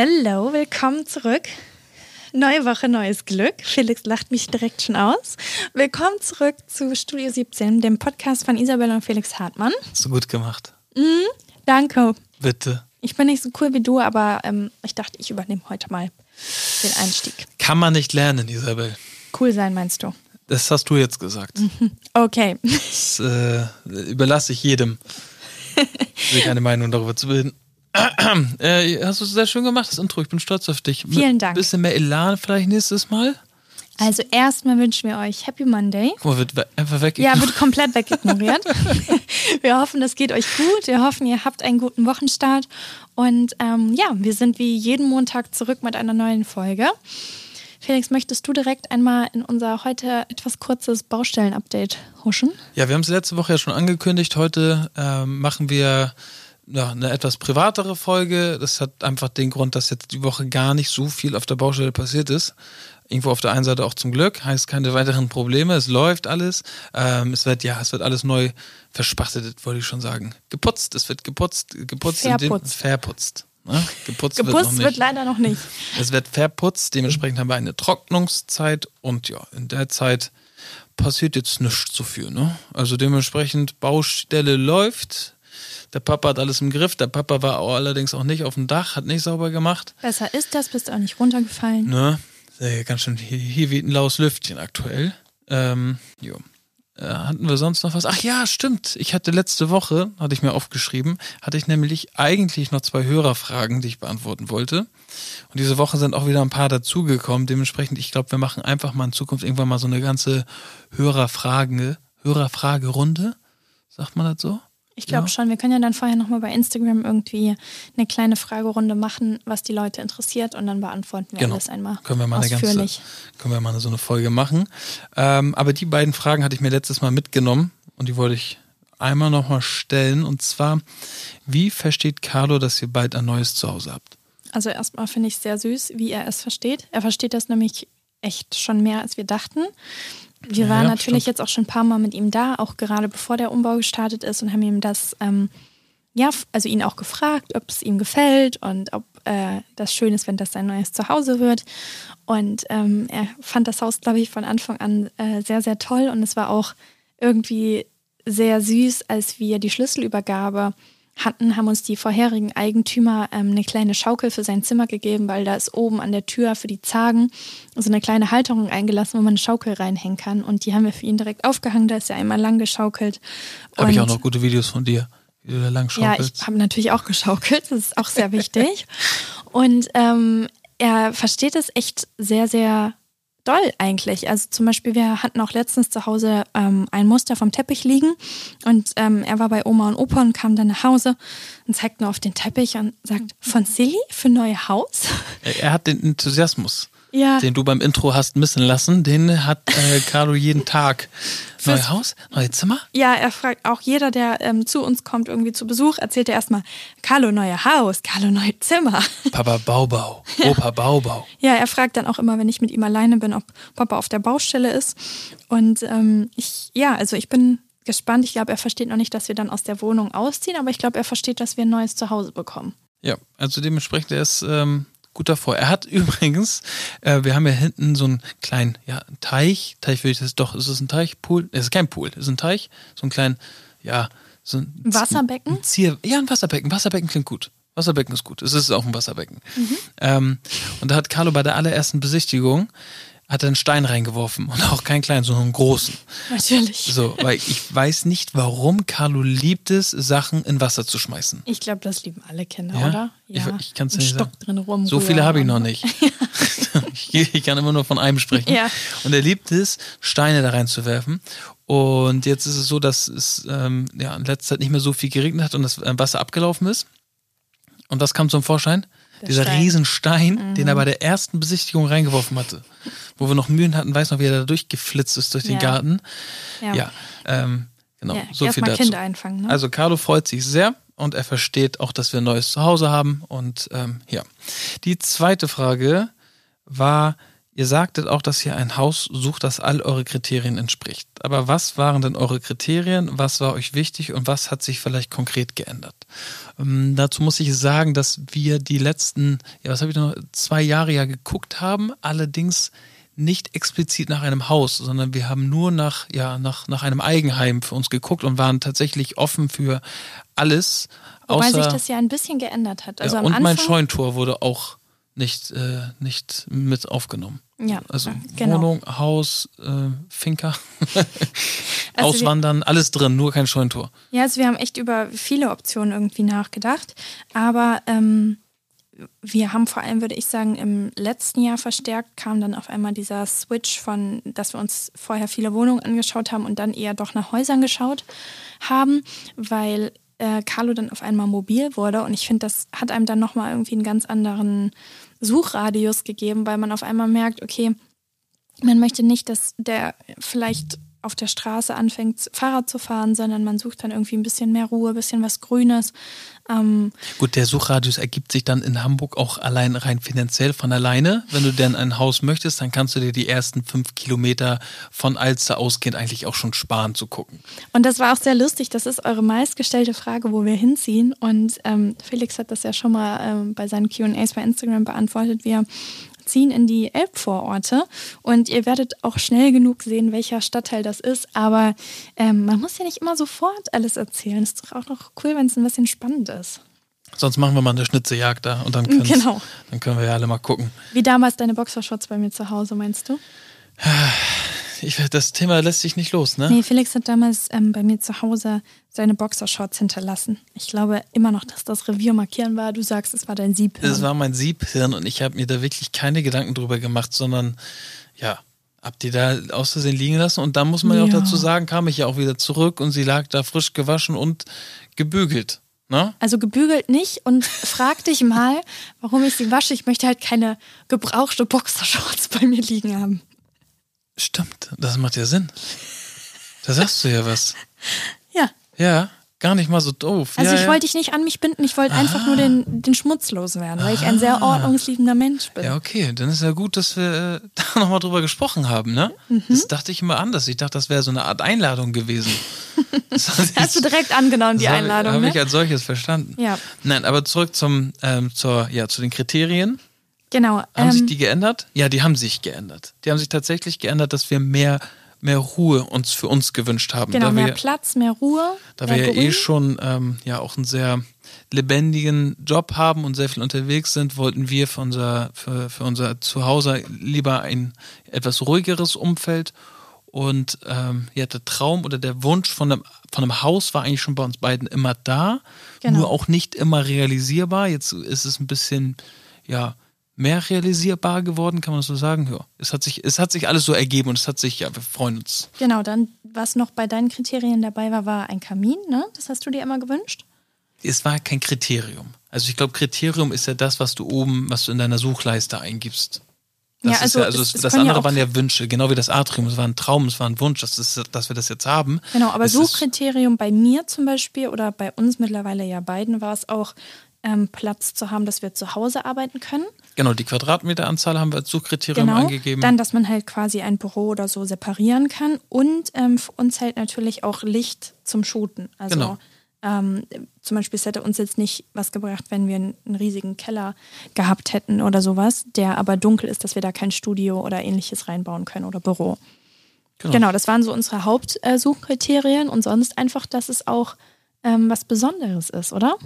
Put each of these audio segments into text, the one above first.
Hallo, willkommen zurück. Neue Woche, neues Glück. Felix lacht mich direkt schon aus. Willkommen zurück zu Studio 17, dem Podcast von Isabel und Felix Hartmann. Hast du gut gemacht. Mhm, danke. Bitte. Ich bin nicht so cool wie du, aber ähm, ich dachte, ich übernehme heute mal den Einstieg. Kann man nicht lernen, Isabel. Cool sein, meinst du? Das hast du jetzt gesagt. Mhm. Okay. Das äh, überlasse ich jedem, sich eine Meinung darüber zu bilden. äh, hast du sehr schön gemacht, das Intro. Ich bin stolz auf dich. Vielen Dank. Ein bisschen mehr Elan vielleicht nächstes Mal. Also erstmal wünschen wir euch Happy Monday. Guck mal, wird we- einfach weg. Ja, wird komplett wegignoriert. wir hoffen, das geht euch gut. Wir hoffen, ihr habt einen guten Wochenstart. Und ähm, ja, wir sind wie jeden Montag zurück mit einer neuen Folge. Felix, möchtest du direkt einmal in unser heute etwas kurzes Baustellen-Update huschen? Ja, wir haben es letzte Woche ja schon angekündigt. Heute ähm, machen wir ja, eine etwas privatere Folge. Das hat einfach den Grund, dass jetzt die Woche gar nicht so viel auf der Baustelle passiert ist. Irgendwo auf der einen Seite auch zum Glück, heißt keine weiteren Probleme, es läuft alles. Ähm, es wird, ja, es wird alles neu verspachtet, wollte ich schon sagen. Geputzt, es wird geputzt, geputzt, Verputzt. verputzt. Ne? Geputzt, wird noch Geputzt nicht. wird leider noch nicht. Es wird verputzt, dementsprechend haben wir eine Trocknungszeit und ja, in der Zeit passiert jetzt nichts so viel. Ne? Also dementsprechend Baustelle läuft. Der Papa hat alles im Griff. Der Papa war auch allerdings auch nicht auf dem Dach, hat nicht sauber gemacht. Besser ist das, bist auch nicht runtergefallen. Ne? Ganz schön, hier, hier weht ein laues Lüftchen aktuell. Ähm, jo. Äh, hatten wir sonst noch was? Ach ja, stimmt. Ich hatte letzte Woche, hatte ich mir aufgeschrieben, hatte ich nämlich eigentlich noch zwei Hörerfragen, die ich beantworten wollte. Und diese Woche sind auch wieder ein paar dazugekommen. Dementsprechend, ich glaube, wir machen einfach mal in Zukunft irgendwann mal so eine ganze Hörerfrage, Hörerfragerunde. Sagt man das so? Ich glaube Ja. schon. Wir können ja dann vorher nochmal bei Instagram irgendwie eine kleine Fragerunde machen, was die Leute interessiert und dann beantworten wir Genau. alles einmal. Können wir mal eine ganze, ausführlich. können wir mal so eine Folge machen. Ähm, aber die beiden Fragen hatte ich mir letztes Mal mitgenommen und die wollte ich einmal nochmal stellen. Und zwar, wie versteht Carlo, dass ihr bald ein neues Zuhause habt? Also erstmal finde ich es sehr süß, wie er es versteht. Er versteht das nämlich echt schon mehr, als wir dachten. Wir waren ja, natürlich stimmt. jetzt auch schon ein paar Mal mit ihm da, auch gerade bevor der Umbau gestartet ist und haben ihm das, ähm, ja, also ihn auch gefragt, ob es ihm gefällt und ob äh, das schön ist, wenn das sein neues Zuhause wird. Und ähm, er fand das Haus, glaube ich, von Anfang an äh, sehr, sehr toll und es war auch irgendwie sehr süß, als wir die Schlüsselübergabe hatten, haben uns die vorherigen Eigentümer ähm, eine kleine Schaukel für sein Zimmer gegeben, weil da ist oben an der Tür für die Zagen so eine kleine Halterung eingelassen, wo man eine Schaukel reinhängen kann. Und die haben wir für ihn direkt aufgehangen, da ist er einmal lang geschaukelt. Habe ich auch noch gute Videos von dir, wie du da lang ja, schaukelst. ich habe natürlich auch geschaukelt, das ist auch sehr wichtig. Und ähm, er versteht es echt sehr, sehr doll eigentlich. Also zum Beispiel, wir hatten auch letztens zu Hause ähm, ein Muster vom Teppich liegen und ähm, er war bei Oma und Opa und kam dann nach Hause und zeigt nur auf den Teppich und sagt, von Silly für neue Haus? Er- er hat den Enthusiasmus, Ja. den du beim Intro hast missen lassen, den hat äh, Carlo jeden Tag. Neues Haus, neue Zimmer? Ja, er fragt auch jeder, der ähm, zu uns kommt, irgendwie zu Besuch, erzählt er erstmal, Carlo, neue Haus, Carlo, neue Zimmer. Papa Baubau, Opa Baubau. Ja, er fragt dann auch immer, wenn ich mit ihm alleine bin, ob Papa auf der Baustelle ist. Und ähm, ich, ja, also ich bin gespannt. Ich glaube, er versteht noch nicht, dass wir dann aus der Wohnung ausziehen, aber ich glaube, er versteht, dass wir ein neues Zuhause bekommen. Ja, also dementsprechend, er ist ähm, gut davor. Er hat übrigens, äh, wir haben ja hinten so einen kleinen ja, Teich. Teich würde ich das doch, ist es ein Teich? Pool? Es ist kein Pool, es ist ein Teich. So ein kleinen, ja, so ein Ein Wasserbecken? Ein Zier, ja, ein Wasserbecken. Wasserbecken klingt gut. Wasserbecken ist gut. Es ist auch ein Wasserbecken. Ähm, und da hat Carlo bei der allerersten Besichtigung hat er einen Stein reingeworfen und auch keinen kleinen, sondern einen großen. Natürlich. So, weil ich weiß nicht, warum Carlo liebt es, Sachen in Wasser zu schmeißen. Ich glaube, das lieben alle Kinder, Ja? oder? Ich- ich kann's Ein nicht Stock sagen. drin rum. So viele habe ich noch nicht. ich, ich kann immer nur von einem sprechen. Ja. Und er liebt es, Steine da reinzuwerfen. Und jetzt ist es so, dass es ähm, ja, in letzter Zeit nicht mehr so viel geregnet hat und das äh, Wasser abgelaufen ist. Und was kam zum Vorschein? Der Dieser Stein. Mhm. Riesenstein, den er bei der ersten Besichtigung reingeworfen hatte. Wo wir noch Mühen hatten, weiß noch, wie er da durchgeflitzt ist durch den Ja. Garten. Ja, Ja, ähm, genau. ja so viel dazu. Einfangen. Ne? Also Carlo freut sich sehr und er versteht auch, dass wir ein neues Zuhause haben. Und ähm, ja, die zweite Frage war, Ihr sagtet auch, dass ihr ein Haus sucht, das all eure Kriterien entspricht. Aber was waren denn eure Kriterien? Was war euch wichtig und was hat sich vielleicht konkret geändert? Ähm, dazu muss ich sagen, dass wir die letzten, ja, was habe ich noch, zwei Jahre ja geguckt haben, allerdings nicht explizit nach einem Haus, sondern wir haben nur nach, ja, nach, nach einem Eigenheim für uns geguckt und waren tatsächlich offen für alles. Wobei außer, sich das ja ein bisschen geändert hat. Also ja, und Anfang, mein Scheuntor wurde auch nicht, äh, nicht mit aufgenommen. Ja, Also genau. Wohnung, Haus, äh, Finca, Also Auswandern, alles drin, nur kein Scheuntor. Ja, also wir haben echt über viele Optionen irgendwie nachgedacht. Aber ähm, wir haben vor allem, würde ich sagen, im letzten Jahr verstärkt kam dann auf einmal dieser Switch von, dass wir uns vorher viele Wohnungen angeschaut haben und dann eher doch nach Häusern geschaut haben, weil äh, Carlo dann auf einmal mobil wurde. Und ich finde, das hat einem dann nochmal irgendwie einen ganz anderen Suchradius gegeben, weil man auf einmal merkt, okay, man möchte nicht, dass der vielleicht auf der Straße anfängt, Fahrrad zu fahren, sondern man sucht dann irgendwie ein bisschen mehr Ruhe, ein bisschen was Grünes. Ähm, Gut, der Suchradius ergibt sich dann in Hamburg auch allein rein finanziell von alleine. Wenn du denn ein Haus möchtest, dann kannst du dir die ersten fünf Kilometer von Alster ausgehend eigentlich auch schon sparen zu gucken. Und das war auch sehr lustig. Das ist eure meistgestellte Frage, wo wir hinziehen. Und ähm, Felix hat das ja schon mal ähm, bei seinen QAs bei Instagram beantwortet. Wir ziehen in die Elbvororte und ihr werdet auch schnell genug sehen, welcher Stadtteil das ist. Aber ähm, man muss ja nicht immer sofort alles erzählen. Ist doch auch noch cool, wenn es ein bisschen spannend ist. Sonst machen wir mal eine Schnitzejagd da und dann, Genau. dann können wir ja alle mal gucken. Wie damals deine Boxershorts bei mir zu Hause, meinst du? Ich, das Thema lässt sich nicht los, ne? Nee, Felix hat damals ähm, bei mir zu Hause seine Boxershorts hinterlassen. Ich glaube immer noch, dass das Revier markieren war. Du sagst, es war dein Sieb. Es war mein Siebhirn und ich habe mir da wirklich keine Gedanken drüber gemacht, sondern ja, hab die da aus Versehen liegen lassen und dann muss man ja auch Ja. dazu sagen, kam ich ja auch wieder zurück und sie lag da frisch gewaschen und gebügelt. Ne? Also gebügelt nicht und frag dich mal, warum ich sie wasche. Ich möchte halt keine gebrauchte Boxershorts bei mir liegen haben. Stimmt, das macht ja Sinn. Da sagst du ja was. Ja. Ja, gar nicht mal so doof. Also ja, ich ja. wollte dich nicht an mich binden, ich wollte einfach nur den, den Schmutz loswerden, weil ich ein sehr ordnungsliebender Mensch bin. Ja, okay, dann ist ja gut, dass wir äh, da nochmal drüber gesprochen haben, ne? Mhm. Das dachte ich immer anders. Ich dachte, das wäre so eine Art Einladung gewesen. Das Hast du direkt angenommen, die Einladung, Habe ne? ich als solches verstanden. Ja. Nein, aber zurück zum, ähm, zur, ja, zu den Kriterien. Genau. Haben sich Ähm, die geändert? Ja, die haben sich geändert. Die haben sich tatsächlich geändert, dass wir mehr, mehr Ruhe uns für uns gewünscht haben. genau, da mehr wir, Platz, mehr Ruhe. da mehr wir ja eh Grün. schon ähm, ja auch einen sehr lebendigen Job haben und sehr viel unterwegs sind, wollten wir für unser, für, für unser Zuhause lieber ein etwas ruhigeres Umfeld. Und ähm, ja, der Traum oder der Wunsch von einem, von einem Haus war eigentlich schon bei uns beiden immer da, Genau. nur auch nicht immer realisierbar. Jetzt ist es ein bisschen, ja, mehr realisierbar geworden, kann man das so sagen? Ja, es hat sich, es hat sich alles so ergeben und es hat sich, ja, wir freuen uns. Genau, dann, was noch bei deinen Kriterien dabei war, war ein Kamin, ne? Das hast du dir immer gewünscht? Es war kein Kriterium. Also ich glaube, Kriterium ist ja das, was du oben, was du in deiner Suchleiste eingibst. Das Ja, ist also ja, also es- es das ja andere auch- waren ja Wünsche, genau wie das Atrium. Es war ein Traum, es war ein Wunsch, dass, das, dass wir das jetzt haben. Genau, aber Suchkriterium bei mir zum Beispiel oder bei uns mittlerweile ja beiden war es auch, ähm, Platz zu haben, dass wir zu Hause arbeiten können. Genau, die Quadratmeteranzahl haben wir als Suchkriterium Genau. angegeben. Dann, dass man halt quasi ein Büro oder so separieren kann. Und ähm, für uns halt natürlich auch Licht zum Shooten. Also Genau. ähm, zum Beispiel, es hätte uns jetzt nicht was gebracht, wenn wir einen, einen riesigen Keller gehabt hätten oder sowas, der aber dunkel ist, dass wir da kein Studio oder ähnliches reinbauen können oder Büro. Genau, das waren so unsere Hauptsuchkriterien und sonst einfach, dass es auch ähm, was Besonderes ist, oder?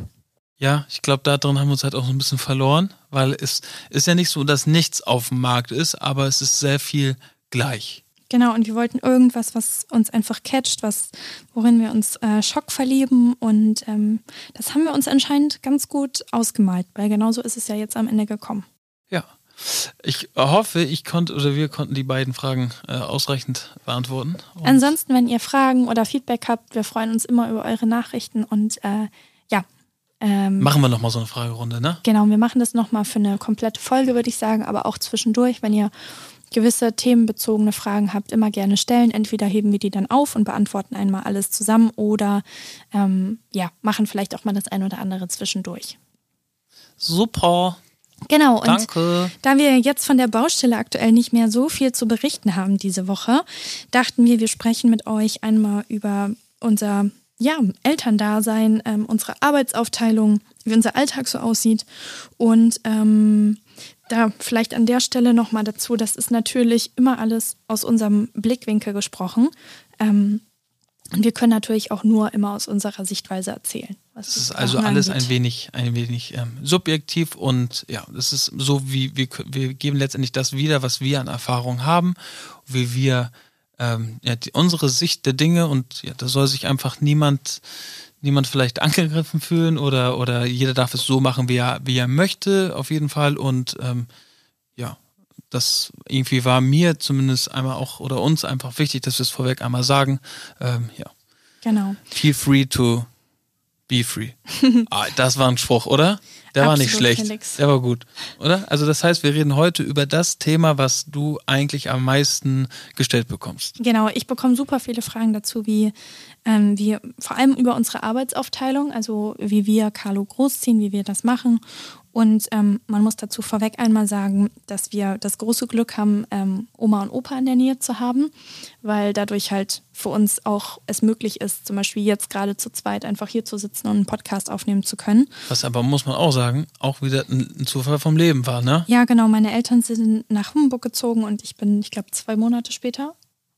Ja, ich glaube, da drin haben wir uns halt auch so ein bisschen verloren, weil es ist ja nicht so, dass nichts auf dem Markt ist, aber es ist sehr viel gleich. Genau, und wir wollten irgendwas, was uns einfach catcht, was, worin wir uns äh, Schock verlieben. Und ähm, das haben wir uns anscheinend ganz gut ausgemalt, weil genauso ist es ja jetzt am Ende gekommen. Ja. Ich hoffe, ich konnte oder wir konnten die beiden Fragen äh, ausreichend beantworten. Und Ansonsten, wenn ihr Fragen oder Feedback habt, wir freuen uns immer über eure Nachrichten und äh. Ähm, machen wir nochmal so eine Fragerunde, ne? Genau, wir machen das nochmal für eine komplette Folge, würde ich sagen, aber auch zwischendurch, wenn ihr gewisse themenbezogene Fragen habt, immer gerne stellen. Entweder heben wir die dann auf und beantworten einmal alles zusammen oder ähm, ja, machen vielleicht auch mal das ein oder andere zwischendurch. Super. Genau, und Danke. da wir jetzt von der Baustelle aktuell nicht mehr so viel zu berichten haben diese Woche, dachten wir, wir sprechen mit euch einmal über unser ja, Elterndasein, ähm, unsere Arbeitsaufteilung, wie unser Alltag so aussieht. Und ähm, da vielleicht an der Stelle nochmal dazu, das ist natürlich immer alles aus unserem Blickwinkel gesprochen. Ähm, und wir können natürlich auch nur immer aus unserer Sichtweise erzählen. Es ist also alles angeht. ein wenig, ein wenig ähm, subjektiv und ja, das ist so, wie wir, wir geben letztendlich das wieder, was wir an Erfahrung haben, wie wir ähm, ja, die, unsere Sicht der Dinge und ja, da soll sich einfach niemand, niemand vielleicht angegriffen fühlen oder, oder jeder darf es so machen, wie er, wie er möchte, auf jeden Fall. Und ähm, ja, das irgendwie war mir zumindest einmal auch oder uns einfach wichtig, dass wir es vorweg einmal sagen. Ähm, ja. Genau. Feel free to be free. ah, das war ein Spruch, oder? Der war nicht schlecht. Felix. Der war gut, oder? Also das heißt, wir reden heute über das Thema, was du eigentlich am meisten gestellt bekommst. Genau, ich bekomme super viele Fragen dazu, wie ähm, wir vor allem über unsere Arbeitsaufteilung, also wie wir Carlo großziehen, wie wir das machen und ähm, man muss dazu vorweg einmal sagen, dass wir das große Glück haben, ähm, Oma und Opa in der Nähe zu haben, weil dadurch halt für uns auch es möglich ist, zum Beispiel jetzt gerade zu zweit einfach hier zu sitzen und einen Podcast aufnehmen zu können. Was aber, muss man auch sagen, auch wieder ein Zufall vom Leben war, ne? Ja, genau. Meine Eltern sind nach Hamburg gezogen und ich bin, ich glaube, zwei Monate später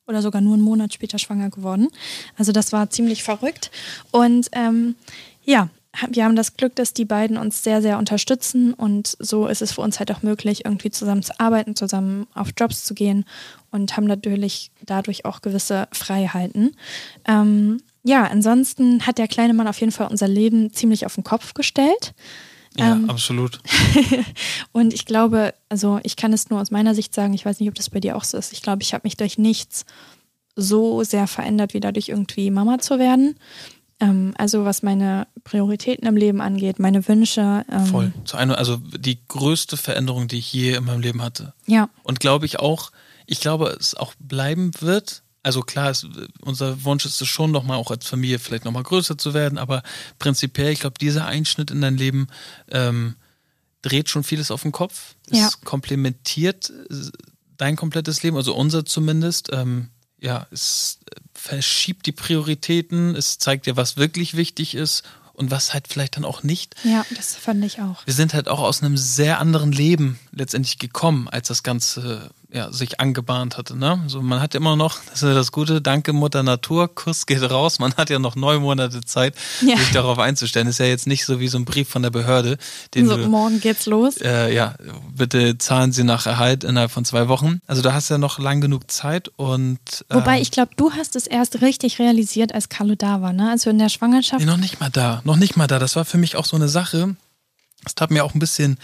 oder sogar nur einen Monat später schwanger geworden. Also das war ziemlich verrückt. Und ähm, ja, wir haben das Glück, dass die beiden uns sehr, sehr unterstützen und so ist es für uns halt auch möglich, irgendwie zusammen zu arbeiten, zusammen auf Jobs zu gehen und haben natürlich dadurch auch gewisse Freiheiten. Ähm, ja, ansonsten hat der kleine Mann auf jeden Fall unser Leben ziemlich auf den Kopf gestellt. Ja, ähm, absolut. und ich glaube, also ich kann es nur aus meiner Sicht sagen, ich weiß nicht, ob das bei dir auch so ist. Ich glaube, ich habe mich durch nichts so sehr verändert, wie dadurch irgendwie Mama zu werden. Ähm, also was meine Prioritäten im Leben angeht, meine Wünsche. Ähm Voll. Zu einer, also die größte Veränderung, die ich je in meinem Leben hatte. Ja. Und glaube ich auch, ich glaube, es auch bleiben wird. Also klar, es, unser Wunsch ist es schon nochmal auch als Familie vielleicht nochmal größer zu werden, aber prinzipiell, ich glaube, dieser Einschnitt in dein Leben ähm, dreht schon vieles auf den Kopf. Ja. Es komplementiert äh, dein komplettes Leben, also unser zumindest. Ähm, ja, es verschiebt die Prioritäten, es zeigt dir, was wirklich wichtig ist und was halt vielleicht dann auch nicht. Ja, das fand ich auch. Wir sind halt auch aus einem sehr anderen Leben letztendlich gekommen, als das Ganze ja, sich angebahnt hatte. Ne? So, man hat immer noch, das ist ja das Gute, danke Mutter Natur, Kuss geht raus. Man hat ja noch neun Monate Zeit, ja. sich darauf einzustellen. ist ja jetzt nicht so wie so ein Brief von der Behörde. Den so, du, morgen geht's los. Äh, ja, bitte zahlen Sie nach Erhalt innerhalb von zwei Wochen. Also da hast du ja noch lang genug Zeit und. Ähm, Wobei, ich glaube, du hast es erst richtig realisiert, als Carlo da war, ne? Also in der Schwangerschaft. Nee, noch nicht mal da. Noch nicht mal da. Das war für mich auch so eine Sache. Es tat mir auch ein bisschen,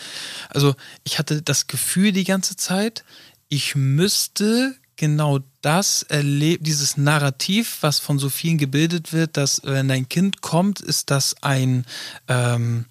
also ich hatte das Gefühl die ganze Zeit, ich müsste genau das erlebt, dieses Narrativ, was von so vielen gebildet wird, dass wenn dein Kind kommt, ist das ein ähm,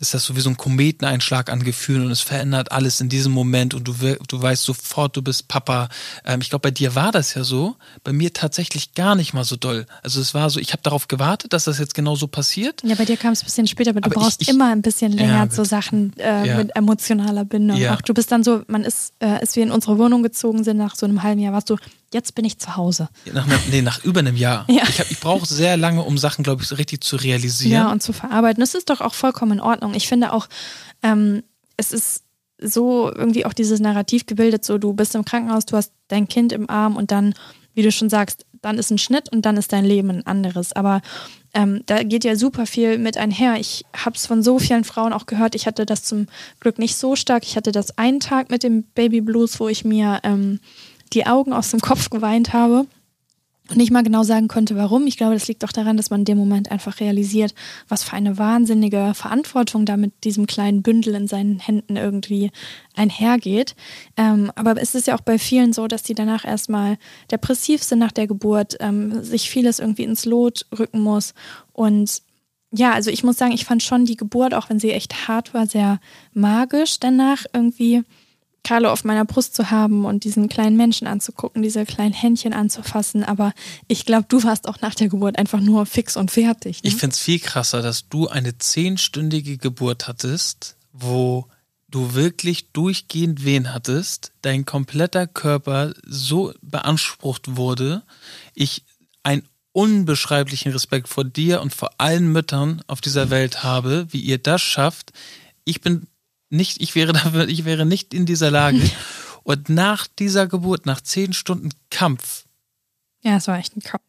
ist das so wie so ein Kometeneinschlag an Gefühlen und es verändert alles in diesem Moment und du, du weißt sofort, du bist Papa. Ähm, ich glaube, bei dir war das ja so, bei mir tatsächlich gar nicht mal so doll. Also es war so, ich habe darauf gewartet, dass das jetzt genau so passiert. Ja, bei dir kam es ein bisschen später, aber, aber du brauchst ich, ich, immer ein bisschen länger ja, so Sachen äh, ja. mit emotionaler Bindung. Ja. Auch du bist dann so, man ist, äh, als wir in unsere Wohnung gezogen sind, nach so einem halben Jahr, warst du, jetzt bin ich zu Hause. Nach, nee, nach über einem Jahr. Ja. Ich, ich brauche sehr lange, um Sachen, glaube ich, so richtig zu realisieren. Ja, und zu verarbeiten. Das ist doch auch vollkommen in Ordnung. Ich finde auch, ähm, es ist so irgendwie auch dieses Narrativ gebildet, so du bist im Krankenhaus, du hast dein Kind im Arm und dann, wie du schon sagst, dann ist ein Schnitt und dann ist dein Leben ein anderes. Aber ähm, da geht ja super viel mit einher. Ich habe es von so vielen Frauen auch gehört. Ich hatte das zum Glück nicht so stark. Ich hatte das einen Tag mit dem Baby Blues, wo ich mir ähm, die Augen aus dem Kopf geweint habe und nicht mal genau sagen konnte, warum. Ich glaube, das liegt auch daran, dass man in dem Moment einfach realisiert, was für eine wahnsinnige Verantwortung da mit diesem kleinen Bündel in seinen Händen irgendwie einhergeht. Ähm, aber es ist ja auch bei vielen so, dass die danach erstmal depressiv sind nach der Geburt, ähm, sich vieles irgendwie ins Lot rücken muss. Und ja, also ich muss sagen, ich fand schon die Geburt, auch wenn sie echt hart war, sehr magisch danach irgendwie Carlo auf meiner Brust zu haben und diesen kleinen Menschen anzugucken, diese kleinen Händchen anzufassen. Aber ich glaube, du warst auch nach der Geburt einfach nur fix und fertig. Ne? Ich finde es viel krasser, dass du eine zehnstündige Geburt hattest, wo du wirklich durchgehend Wehen hattest, dein kompletter Körper so beansprucht wurde, ich einen unbeschreiblichen Respekt vor dir und vor allen Müttern auf dieser Welt habe, wie ihr das schafft. Ich bin nicht, ich wäre dafür, ich wäre nicht in dieser Lage. Und nach dieser Geburt, nach zehn Stunden Kampf, Ja, es war echt ein Kampf.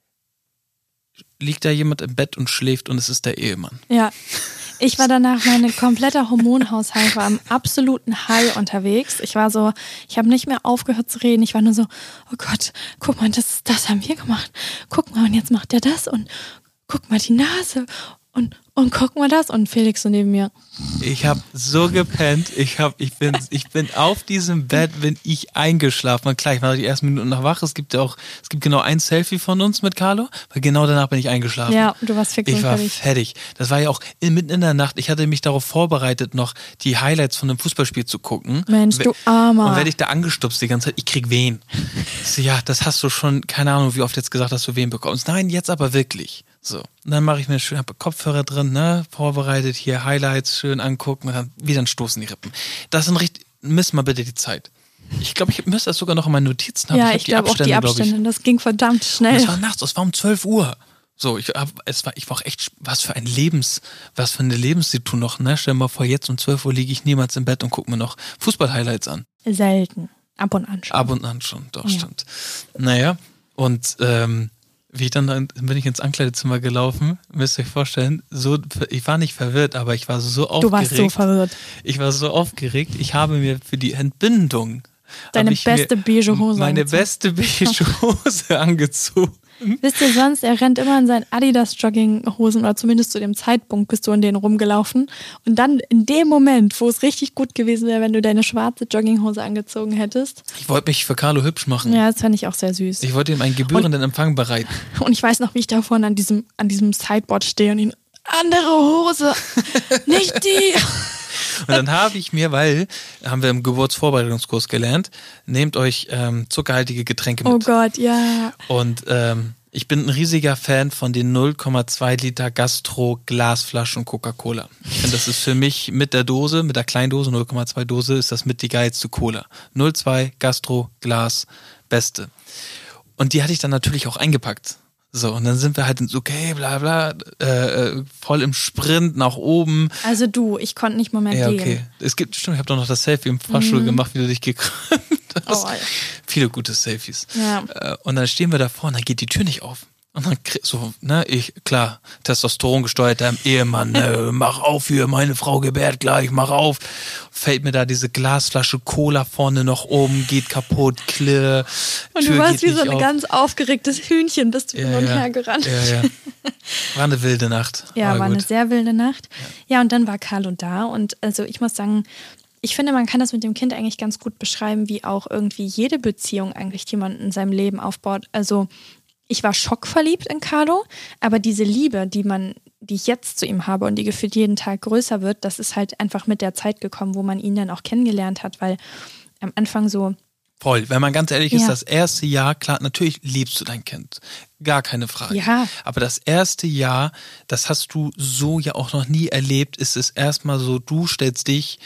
liegt da jemand im Bett und schläft und es ist der Ehemann. Ja. Ich war danach, mein kompletter Hormonhaushalt war am absoluten High unterwegs. Ich war so, ich habe nicht mehr aufgehört zu reden. Ich war nur so, oh Gott, guck mal, das, das haben wir gemacht. Guck mal, und jetzt macht er das und guck mal die Nase und, und guck mal das. Und Felix so neben mir. Ich habe so gepennt. Ich hab, ich bin, ich bin auf diesem Bett, bin ich eingeschlafen. Und klar, ich war die ersten Minuten noch wach. Es gibt ja auch, es gibt genau ein Selfie von uns mit Carlo, weil genau danach bin ich eingeschlafen. Ja, du warst fix Ich war fertig. fertig. Das war ja auch in, mitten in der Nacht. Ich hatte mich darauf vorbereitet, noch die Highlights von einem Fußballspiel zu gucken. Mensch, du Armer. Und werde ich da angestupst die ganze Zeit, ich krieg Wehen. Ich so, ja, das hast du schon, keine Ahnung, wie oft jetzt gesagt, dass du Wehen bekommst. Nein, jetzt aber wirklich. So. Und dann mache ich mir schön, habe Kopfhörer drin, ne, vorbereitet, hier Highlights schön angucken und dann wieder ein Stoßen die Rippen. Das sind richtig, miss mal bitte die Zeit. Ich glaube, ich müsste das sogar noch in meinen Notizen haben. ja, hab ich glaube auch die glaub ich. Abstände. Das ging verdammt Und schnell. es war nachts, es war um 12 Uhr. So, ich es war, ich war auch echt, was für ein Lebens, was für eine Lebenssituation noch, ne? Stell dir mal vor, jetzt um 12 Uhr liege ich niemals im Bett und gucke mir noch Fußball-Highlights an. Selten. Ab und an schon. Ab und an schon, doch, Ja. stimmt. Naja, und ähm, wie ich dann, dann bin ich ins Ankleidezimmer gelaufen, müsst ihr euch vorstellen, so, ich war nicht verwirrt, aber ich war so du aufgeregt. warst so verwirrt. Ich war so aufgeregt, ich habe mir für die Entbindung Deine beste beige Hose Meine angezogen. beste beige Hose angezogen. Wisst ihr sonst, er rennt immer in seinen Adidas Jogginghosen oder zumindest zu dem Zeitpunkt bist du in denen rumgelaufen. Und dann in dem Moment, wo es richtig gut gewesen wäre, wenn du deine schwarze Jogginghose angezogen hättest. Ich wollte mich für Carlo hübsch machen. Ja, das fände ich auch sehr süß. Ich wollte ihm einen gebührenden Empfang bereiten. Und ich weiß noch, wie ich da vorne an diesem, an diesem Sideboard stehe und ihn, andere Hose, nicht die. Und dann habe ich mir, weil, haben wir im Geburtsvorbereitungskurs gelernt, nehmt euch ähm, zuckerhaltige Getränke mit. Oh Gott, ja. Und ähm, ich bin ein riesiger Fan von den 0,2 Liter Gastro Glasflaschen Coca-Cola. Ich finde, das ist für mich mit der Dose, mit der Kleindose, 0,2 Dose, ist das mit die geilste Cola. 0,2 Gastro Glas, beste. Und die hatte ich dann natürlich auch eingepackt. So, und dann sind wir halt ins Okay, bla bla, äh, äh, voll im Sprint nach oben. Also du, ich konnte nicht mal mehr Ja, gehen. okay. Es gibt, stimmt, ich habe doch noch das Selfie im Fahrstuhl gemacht, wie du dich gekrümmt hast. Oh, ja. Viele gute Selfies. Ja. Äh, Und dann stehen wir davor und dann geht die Tür nicht auf. Und dann so, ne, ich, klar, Testosteron gesteuerter Ehemann, ne, mach auf hier, meine Frau gebärt gleich, mach auf. Fällt mir da diese Glasflasche Cola vorne noch oben, geht kaputt, klirr. Und Tür du warst wie so ein auf. ganz aufgeregtes Hühnchen, bist du hin und her gerannt. Ja, ja. War eine wilde Nacht. Ja, Aber war eine gut. sehr wilde Nacht. Ja. und dann war Carlo da und also ich muss sagen, ich finde, man kann das mit dem Kind eigentlich ganz gut beschreiben, wie auch irgendwie jede Beziehung eigentlich, die man in seinem Leben aufbaut. Also ich war schockverliebt in Carlo, aber diese Liebe, die man, die ich jetzt zu ihm habe und die gefühlt jeden Tag größer wird, das ist halt einfach mit der Zeit gekommen, wo man ihn dann auch kennengelernt hat, weil am Anfang so, Voll. Wenn man ganz ehrlich ist, Ja. das erste Jahr, klar, natürlich liebst du dein Kind. Gar keine Frage. Ja. Aber das erste Jahr, das hast du so ja auch noch nie erlebt, ist es erstmal so, du stellst dich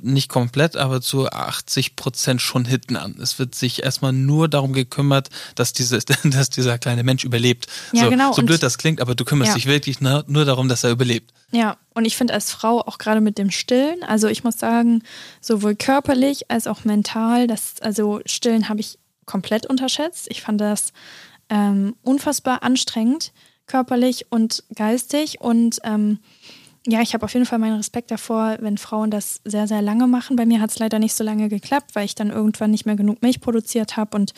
nicht komplett, aber zu 80 Prozent schon hinten an. Es wird sich erstmal nur darum gekümmert, dass, diese, dass dieser kleine Mensch überlebt. Ja, so, genau. so Und- blöd das klingt, aber du kümmerst Ja. dich wirklich nur, nur darum, dass er überlebt. Ja, und ich finde als Frau auch gerade mit dem Stillen, also ich muss sagen, sowohl körperlich als auch mental, das, also Stillen habe ich komplett unterschätzt. Ich fand das ähm, unfassbar anstrengend, körperlich und geistig. Und ähm, ja, ich habe auf jeden Fall meinen Respekt davor, wenn Frauen das sehr, sehr lange machen. Bei mir hat es leider nicht so lange geklappt, weil ich dann irgendwann nicht mehr genug Milch produziert habe und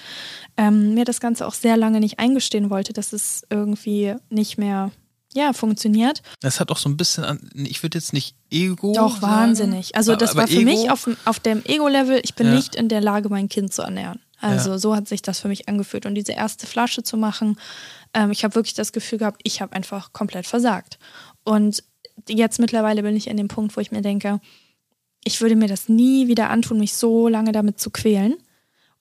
ähm, mir das Ganze auch sehr lange nicht eingestehen wollte, dass es irgendwie nicht mehr ja, funktioniert. Das hat auch so ein bisschen an, ich würde jetzt nicht Ego. Doch, sagen, wahnsinnig. Also das war für Ego, mich auf, dem- auf dem Ego-Level, ich bin Ja. nicht in der Lage, mein Kind zu ernähren. Also Ja. so hat sich das für mich angefühlt. Und diese erste Flasche zu machen, ähm, ich habe wirklich das Gefühl gehabt, ich habe einfach komplett versagt. Und jetzt mittlerweile bin ich an dem Punkt, wo ich mir denke, ich würde mir das nie wieder antun, mich so lange damit zu quälen.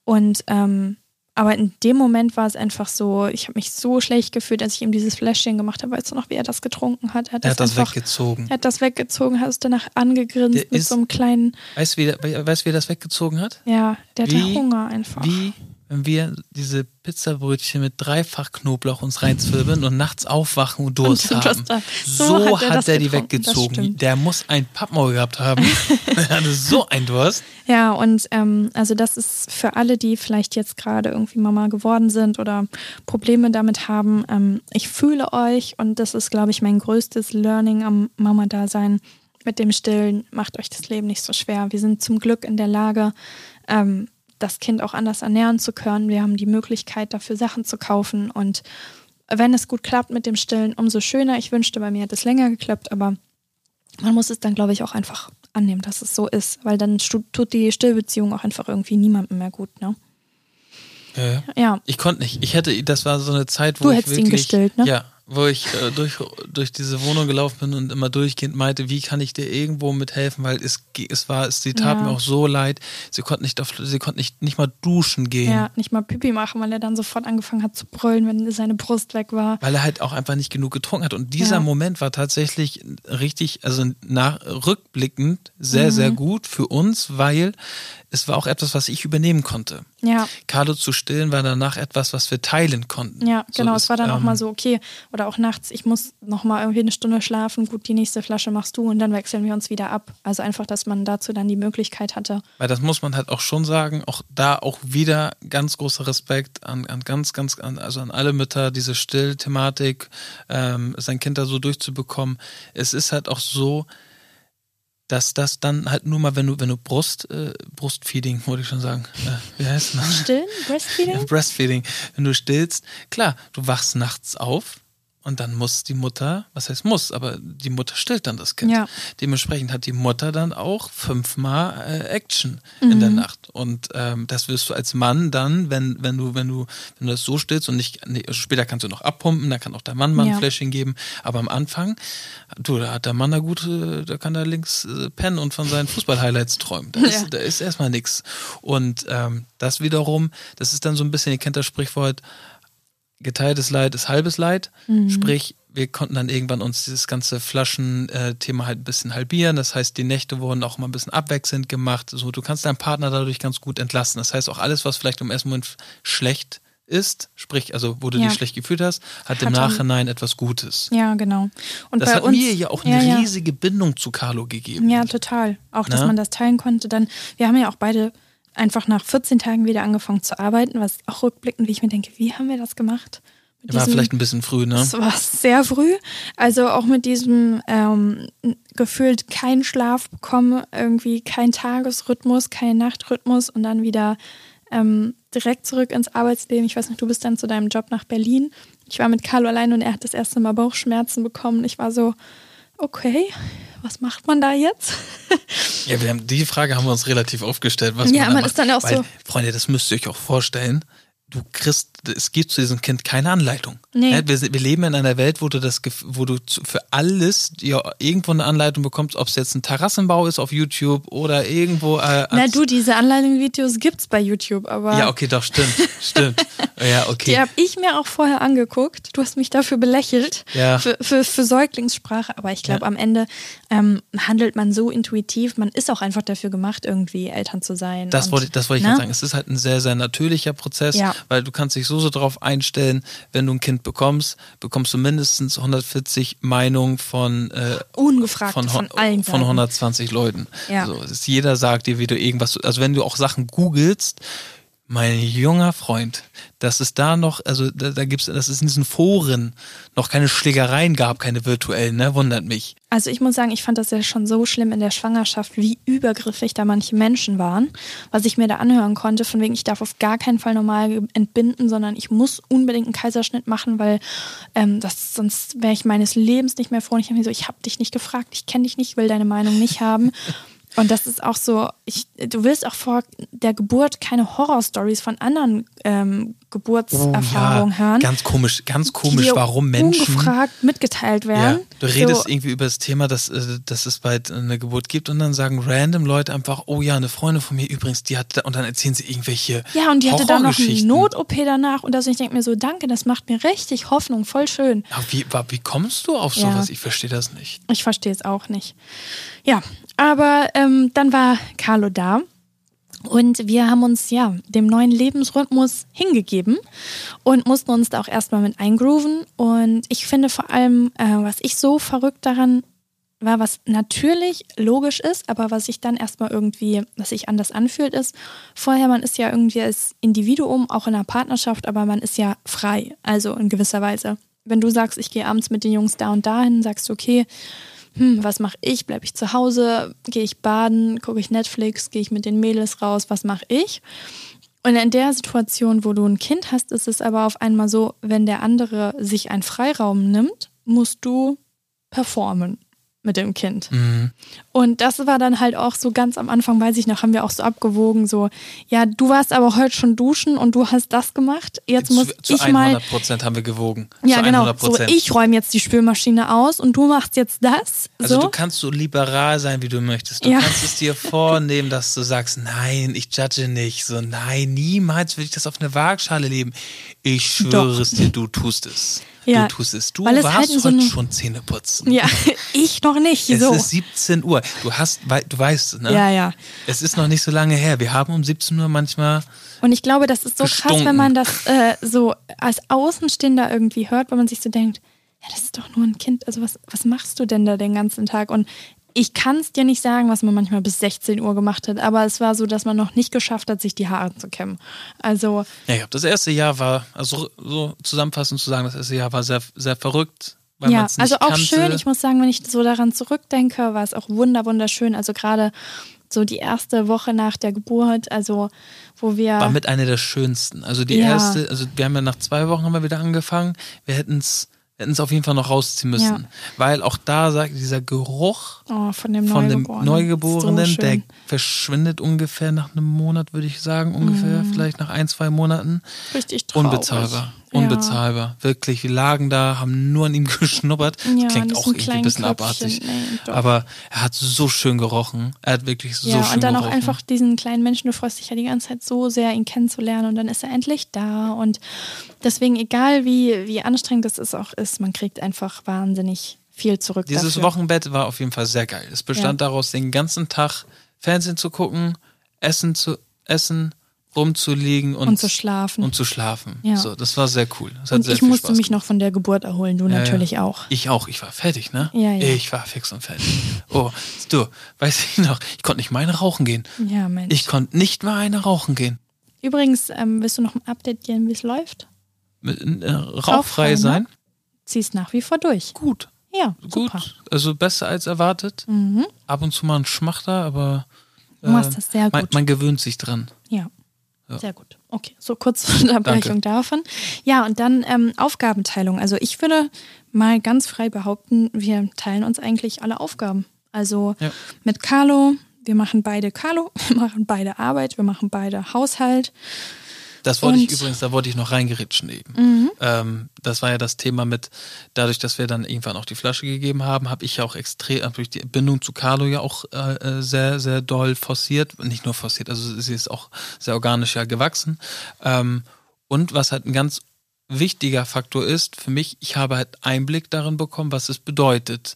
Und ähm, aber in dem Moment war es einfach so, ich habe mich so schlecht gefühlt, als ich ihm dieses Fläschchen gemacht habe. Weißt du noch, wie er das getrunken hat? Er hat, er hat das, einfach, weggezogen. Er hat das weggezogen, hat es danach angegrinst der mit ist, so einem kleinen. Weißt du, wie, weißt, wie er das weggezogen hat? Ja, der hatte wie, Hunger einfach. Wie wenn wir diese Pizzabrötchen mit dreifach Knoblauch uns reinzwirbeln und nachts aufwachen und Durst und haben. So, so, hat, hat er, die weggezogen. Der muss ein Pappmaul gehabt haben. er hatte so ein Durst. Ja, und ähm, also das ist für alle, die vielleicht jetzt gerade irgendwie Mama geworden sind oder Probleme damit haben. Ähm, ich fühle euch und das ist, glaube ich, mein größtes Learning am Mama-Dasein mit dem Stillen. Macht euch das Leben nicht so schwer. Wir sind zum Glück in der Lage, ähm, das Kind auch anders ernähren zu können. Wir haben die Möglichkeit, dafür Sachen zu kaufen. Und wenn es gut klappt mit dem Stillen, umso schöner. Ich wünschte, bei mir hat es länger geklappt, aber man muss es dann, glaube ich, auch einfach annehmen, dass es so ist, weil dann tut die Stillbeziehung auch einfach irgendwie niemandem mehr gut, ne? Ja, ja. Ich konnte nicht. Ich hätte, das war so eine Zeit, wo du ich hättest wirklich, ihn gestillt, ne? Ja, wo ich äh, durch, durch diese Wohnung gelaufen bin und immer durchgehend meinte, wie kann ich dir irgendwo mithelfen, weil es, es war, es, sie tat ja. mir auch so leid. Sie konnte nicht auf, sie konnte nicht, nicht mal duschen gehen. Ja, nicht mal Pipi machen, weil er dann sofort angefangen hat zu brüllen, wenn seine Brust weg war. Weil er halt auch einfach nicht genug getrunken hat. Und dieser ja. Moment war tatsächlich richtig, also nach, rückblickend sehr, mhm. sehr gut für uns, weil es war auch etwas, was ich übernehmen konnte. Ja. Carlo zu stillen war danach etwas, was wir teilen konnten. Ja, genau. So, es war dann ähm, auch mal so, okay, oder auch nachts, ich muss noch mal irgendwie eine Stunde schlafen, gut, die nächste Flasche machst du und dann wechseln wir uns wieder ab. Also einfach, dass man dazu dann die Möglichkeit hatte. Weil das muss man halt auch schon sagen, auch da auch wieder ganz großer Respekt an, an ganz, ganz, an, also an alle Mütter, diese Stillthematik, ähm, sein Kind da so durchzubekommen. Es ist halt auch so, dass das dann halt nur mal, wenn du, wenn du Brust, äh, Brustfeeding, wollte ich schon sagen, äh, wie heißt das? Stillen? Breastfeeding? Ja, Breastfeeding. Wenn du stillst, klar, du wachst nachts auf, und dann muss die Mutter, was heißt muss, aber die Mutter stillt dann das Kind. Ja. Dementsprechend hat die Mutter dann auch fünfmal äh, Action mhm. in der. Nacht. Und ähm, das wirst du als Mann dann, wenn, wenn du, wenn du, wenn du das so stillst und nicht, nee, also später kannst du noch abpumpen, dann kann auch der Mann mal ein ja. Fläschchen geben. Aber am Anfang, du, da hat der Mann da gut, da kann er links äh, pennen und von seinen Fußball-Highlights träumen. Da ist, ja. da ist erstmal nichts. Und ähm, das wiederum, das ist dann so ein bisschen, ihr kennt das Sprichwort, geteiltes Leid ist halbes Leid. Mhm. Sprich, wir konnten dann irgendwann uns dieses ganze Flaschen-Thema halt ein bisschen halbieren. Das heißt, die Nächte wurden auch mal ein bisschen abwechselnd gemacht. So, du kannst deinen Partner dadurch ganz gut entlasten. Das heißt, auch alles, was vielleicht im ersten Moment schlecht ist, sprich, also wo du ja. dich schlecht gefühlt hast, hat, hat im Nachhinein etwas Gutes. Ja, genau. Und das hat uns, mir ja auch eine ja, riesige Bindung zu Carlo gegeben. Ja, total. Auch, dass Na? man das teilen konnte. Dann, wir haben ja auch beide einfach nach 14 Tagen wieder angefangen zu arbeiten, was auch rückblickend, wie ich mir denke, wie haben wir das gemacht? Mit war diesem, vielleicht ein bisschen früh, ne? Das war sehr früh. Also auch mit diesem ähm, gefühlt keinen Schlaf bekommen, irgendwie kein Tagesrhythmus, kein Nachtrhythmus und dann wieder ähm, direkt zurück ins Arbeitsleben. Ich weiß nicht, du bist dann zu deinem Job nach Berlin. Ich war mit Carlo allein und er hat das erste Mal Bauchschmerzen bekommen. Ich war so, okay, was macht man da jetzt? ja, wir haben, die Frage haben wir uns relativ aufgestellt. Was ja, man, man ist dann auch so. Freunde, das müsst ihr euch auch vorstellen du kriegst, es gibt zu diesem Kind keine Anleitung. Nee. Wir, wir, leben in einer Welt, wo du das, wo du für alles ja, irgendwo eine Anleitung bekommst, ob es jetzt ein Terrassenbau ist auf YouTube oder irgendwo. Äh, Na du, diese Anleitungsvideos gibt's bei YouTube, aber. Ja, okay, doch, stimmt, stimmt. Ja, okay. Die habe ich mir auch vorher angeguckt. Du hast mich dafür belächelt. Ja. Für, für, für Säuglingssprache, aber ich glaube, ja. am Ende ähm, handelt man so intuitiv. Man ist auch einfach dafür gemacht, irgendwie Eltern zu sein. Das wollte, das wollte ich gerade sagen. Es ist halt ein sehr, sehr natürlicher Prozess. Weil du kannst dich so so darauf einstellen, wenn du ein Kind bekommst, bekommst du mindestens 140 Meinungen von äh, ungefragt von, von, allen von 120 Leuten. Ja. Also, jeder sagt dir, wie du irgendwas, also wenn du auch Sachen googelst, mein junger Freund, dass es da noch, also da, da gibt's, dass es in diesen Foren noch keine Schlägereien gab, keine virtuellen, ne, wundert mich. Also ich muss sagen, ich fand das ja schon so schlimm in der Schwangerschaft, wie übergriffig da manche Menschen waren, was ich mir da anhören konnte, von wegen, ich darf auf gar keinen Fall normal entbinden, sondern ich muss unbedingt einen Kaiserschnitt machen, weil ähm, das, sonst wäre ich meines Lebens nicht mehr froh. Und ich habe mir so, ich habe dich nicht gefragt, ich kenne dich nicht, will deine Meinung nicht haben. Und das ist auch so, ich, du willst auch vor der Geburt keine Horrorstories von anderen ähm, Geburtserfahrungen Oh, ja, hören. Ganz komisch, ganz komisch, warum Menschen. ungefragt mitgeteilt Ja, werden. du redest so, irgendwie über das Thema, dass, äh, dass es bald eine Geburt gibt und dann sagen random Leute einfach, oh ja, eine Freundin von mir übrigens, die hat, da- und dann erzählen sie irgendwelche ja, und die hatte dann noch eine. Not-OP danach und also ich denke mir so, danke, das macht mir richtig Hoffnung, voll schön. Aber wie, wie kommst du auf Ja. sowas? Ich verstehe das nicht. Ich verstehe es auch nicht. Ja, aber ähm, dann war Carlo da und wir haben uns ja dem neuen Lebensrhythmus hingegeben und mussten uns da auch erstmal mit eingrooven. Und ich finde vor allem, äh, was ich so verrückt daran war, was natürlich logisch ist, aber was sich dann erstmal irgendwie, was sich anders anfühlt, ist, vorher, man ist ja irgendwie als Individuum, auch in einer Partnerschaft, aber man ist ja frei, also in gewisser Weise. Wenn du sagst, ich gehe abends mit den Jungs da und dahin, sagst du, okay, hm, was mache ich? Bleibe ich zu Hause? Gehe ich baden? Gucke ich Netflix? Gehe ich mit den Mädels raus? Was mache ich? Und in der Situation, wo du ein Kind hast, ist es aber auf einmal so, wenn der andere sich einen Freiraum nimmt, musst du performen mit dem Kind. Mhm. Und das war dann halt auch so ganz am Anfang, weiß ich noch, haben wir auch so abgewogen, so, ja, du warst aber heute schon duschen und du hast das gemacht. Jetzt muss zu, zu ich mal 100 Prozent haben wir gewogen. ja, zu genau. 100 So, ich räume jetzt die Spülmaschine aus und du machst jetzt das. Also so. du kannst so liberal sein, wie du möchtest. Du Ja. kannst es dir vornehmen, dass du sagst, nein, ich judge nicht. So, nein, niemals würde ich das auf eine Waagschale leben. Ich schwöre es dir, du tust es. Ja, Du tust es. Du warst halt so heute schon Zähne putzen. ja, ich noch nicht. Es so. ist 17 Uhr. Du hast, du weißt, ne? ja, ja. Es ist noch nicht so lange her. Wir haben um 17 Uhr manchmal. Und ich glaube, das ist so krass, Gestunken. wenn man das äh, so als Außenstehender irgendwie hört, weil man sich so denkt, ja, das ist doch nur ein Kind. Also was, was machst du denn da den ganzen Tag? Und ich kann es dir nicht sagen, was man manchmal bis 16 Uhr gemacht hat, aber es war so, dass man noch nicht geschafft hat, sich die Haare zu kämmen. Also Ja, ja, das erste Jahr war, also so zusammenfassend zu sagen, das erste Jahr war sehr, sehr verrückt, weil man ja, es nicht also auch kannte. schön. Ich muss sagen, wenn ich so daran zurückdenke, war es auch wunder wunderschön. Also gerade so die erste Woche nach der Geburt, also wo wir war mit einer der schönsten. Also die Ja. erste, also wir haben ja nach zwei Wochen haben wir wieder angefangen. Wir hätten es hätten es auf jeden Fall noch rausziehen müssen. Ja. Weil auch da sagt dieser Geruch oh, von dem von dem Neugeborenen, Neugeborenen, so der verschwindet ungefähr nach einem Monat, würde ich sagen, ungefähr, vielleicht nach ein, zwei Monaten. richtig Mhm. traurig. Unbezahlbar. Ja. Unbezahlbar. Wirklich. Wir lagen da, haben nur an ihm geschnuppert. Ja, das klingt auch irgendwie ein bisschen abartig. Doch. Aber er hat so schön gerochen. Er hat wirklich so Ja, schön und dann auch gerochen. einfach diesen kleinen Menschen, du freust dich ja die ganze Zeit so sehr, ihn kennenzulernen und dann ist er endlich da und deswegen, egal wie, wie anstrengend das ist, auch ist, man kriegt einfach wahnsinnig viel zurück Dieses dafür. Wochenbett war auf jeden Fall sehr geil. Es bestand daraus, den ganzen Tag Fernsehen zu gucken, Essen zu essen, rumzuliegen und, Und zu schlafen. Und zu schlafen. Ja. So, das war sehr cool. Und sehr ich musste Spaß mich gemacht. noch von der Geburt erholen, du Ja, natürlich ja. auch. Ich auch. Ich war fertig, ne? Ja, ja. Ich war fix und fertig. Oh, du, weiß ich noch, ich konnte nicht mal eine rauchen gehen. Ja, Mensch. Ich konnte nicht mal eine rauchen gehen. Übrigens, ähm, willst du noch ein Update geben, wie es läuft? Mit, äh, Rauchfrei, rauchfrei ne? sein? Ziehst nach wie vor durch. Gut. Ja, Gut. super. Also besser als erwartet. Mhm. Ab und zu mal ein Schmachter, aber Du machst das sehr man, gut. man gewöhnt sich dran. Ja. Ja. Sehr gut. Okay, so kurz zur Unterbrechung davon. Ja, und dann ähm, Aufgabenteilung. Also ich würde mal ganz frei behaupten, wir teilen uns eigentlich alle Aufgaben. Also Ja. mit Carlo, wir machen beide Carlo, wir machen beide Arbeit, wir machen beide Haushalt. Das wollte ich Und- Mhm. übrigens, da wollte ich noch reingeritschen eben. Ähm, das war ja das Thema mit, dadurch, dass wir dann irgendwann auch die Flasche gegeben haben, habe ich ja auch extrem, hab ich die Bindung zu Carlo ja auch äh, äh, sehr, sehr doll forciert. Nicht nur forciert, also sie ist auch sehr organisch ja gewachsen. Ähm, und was halt ein ganz wichtiger Faktor ist für mich, ich habe halt Einblick darin bekommen, was es bedeutet,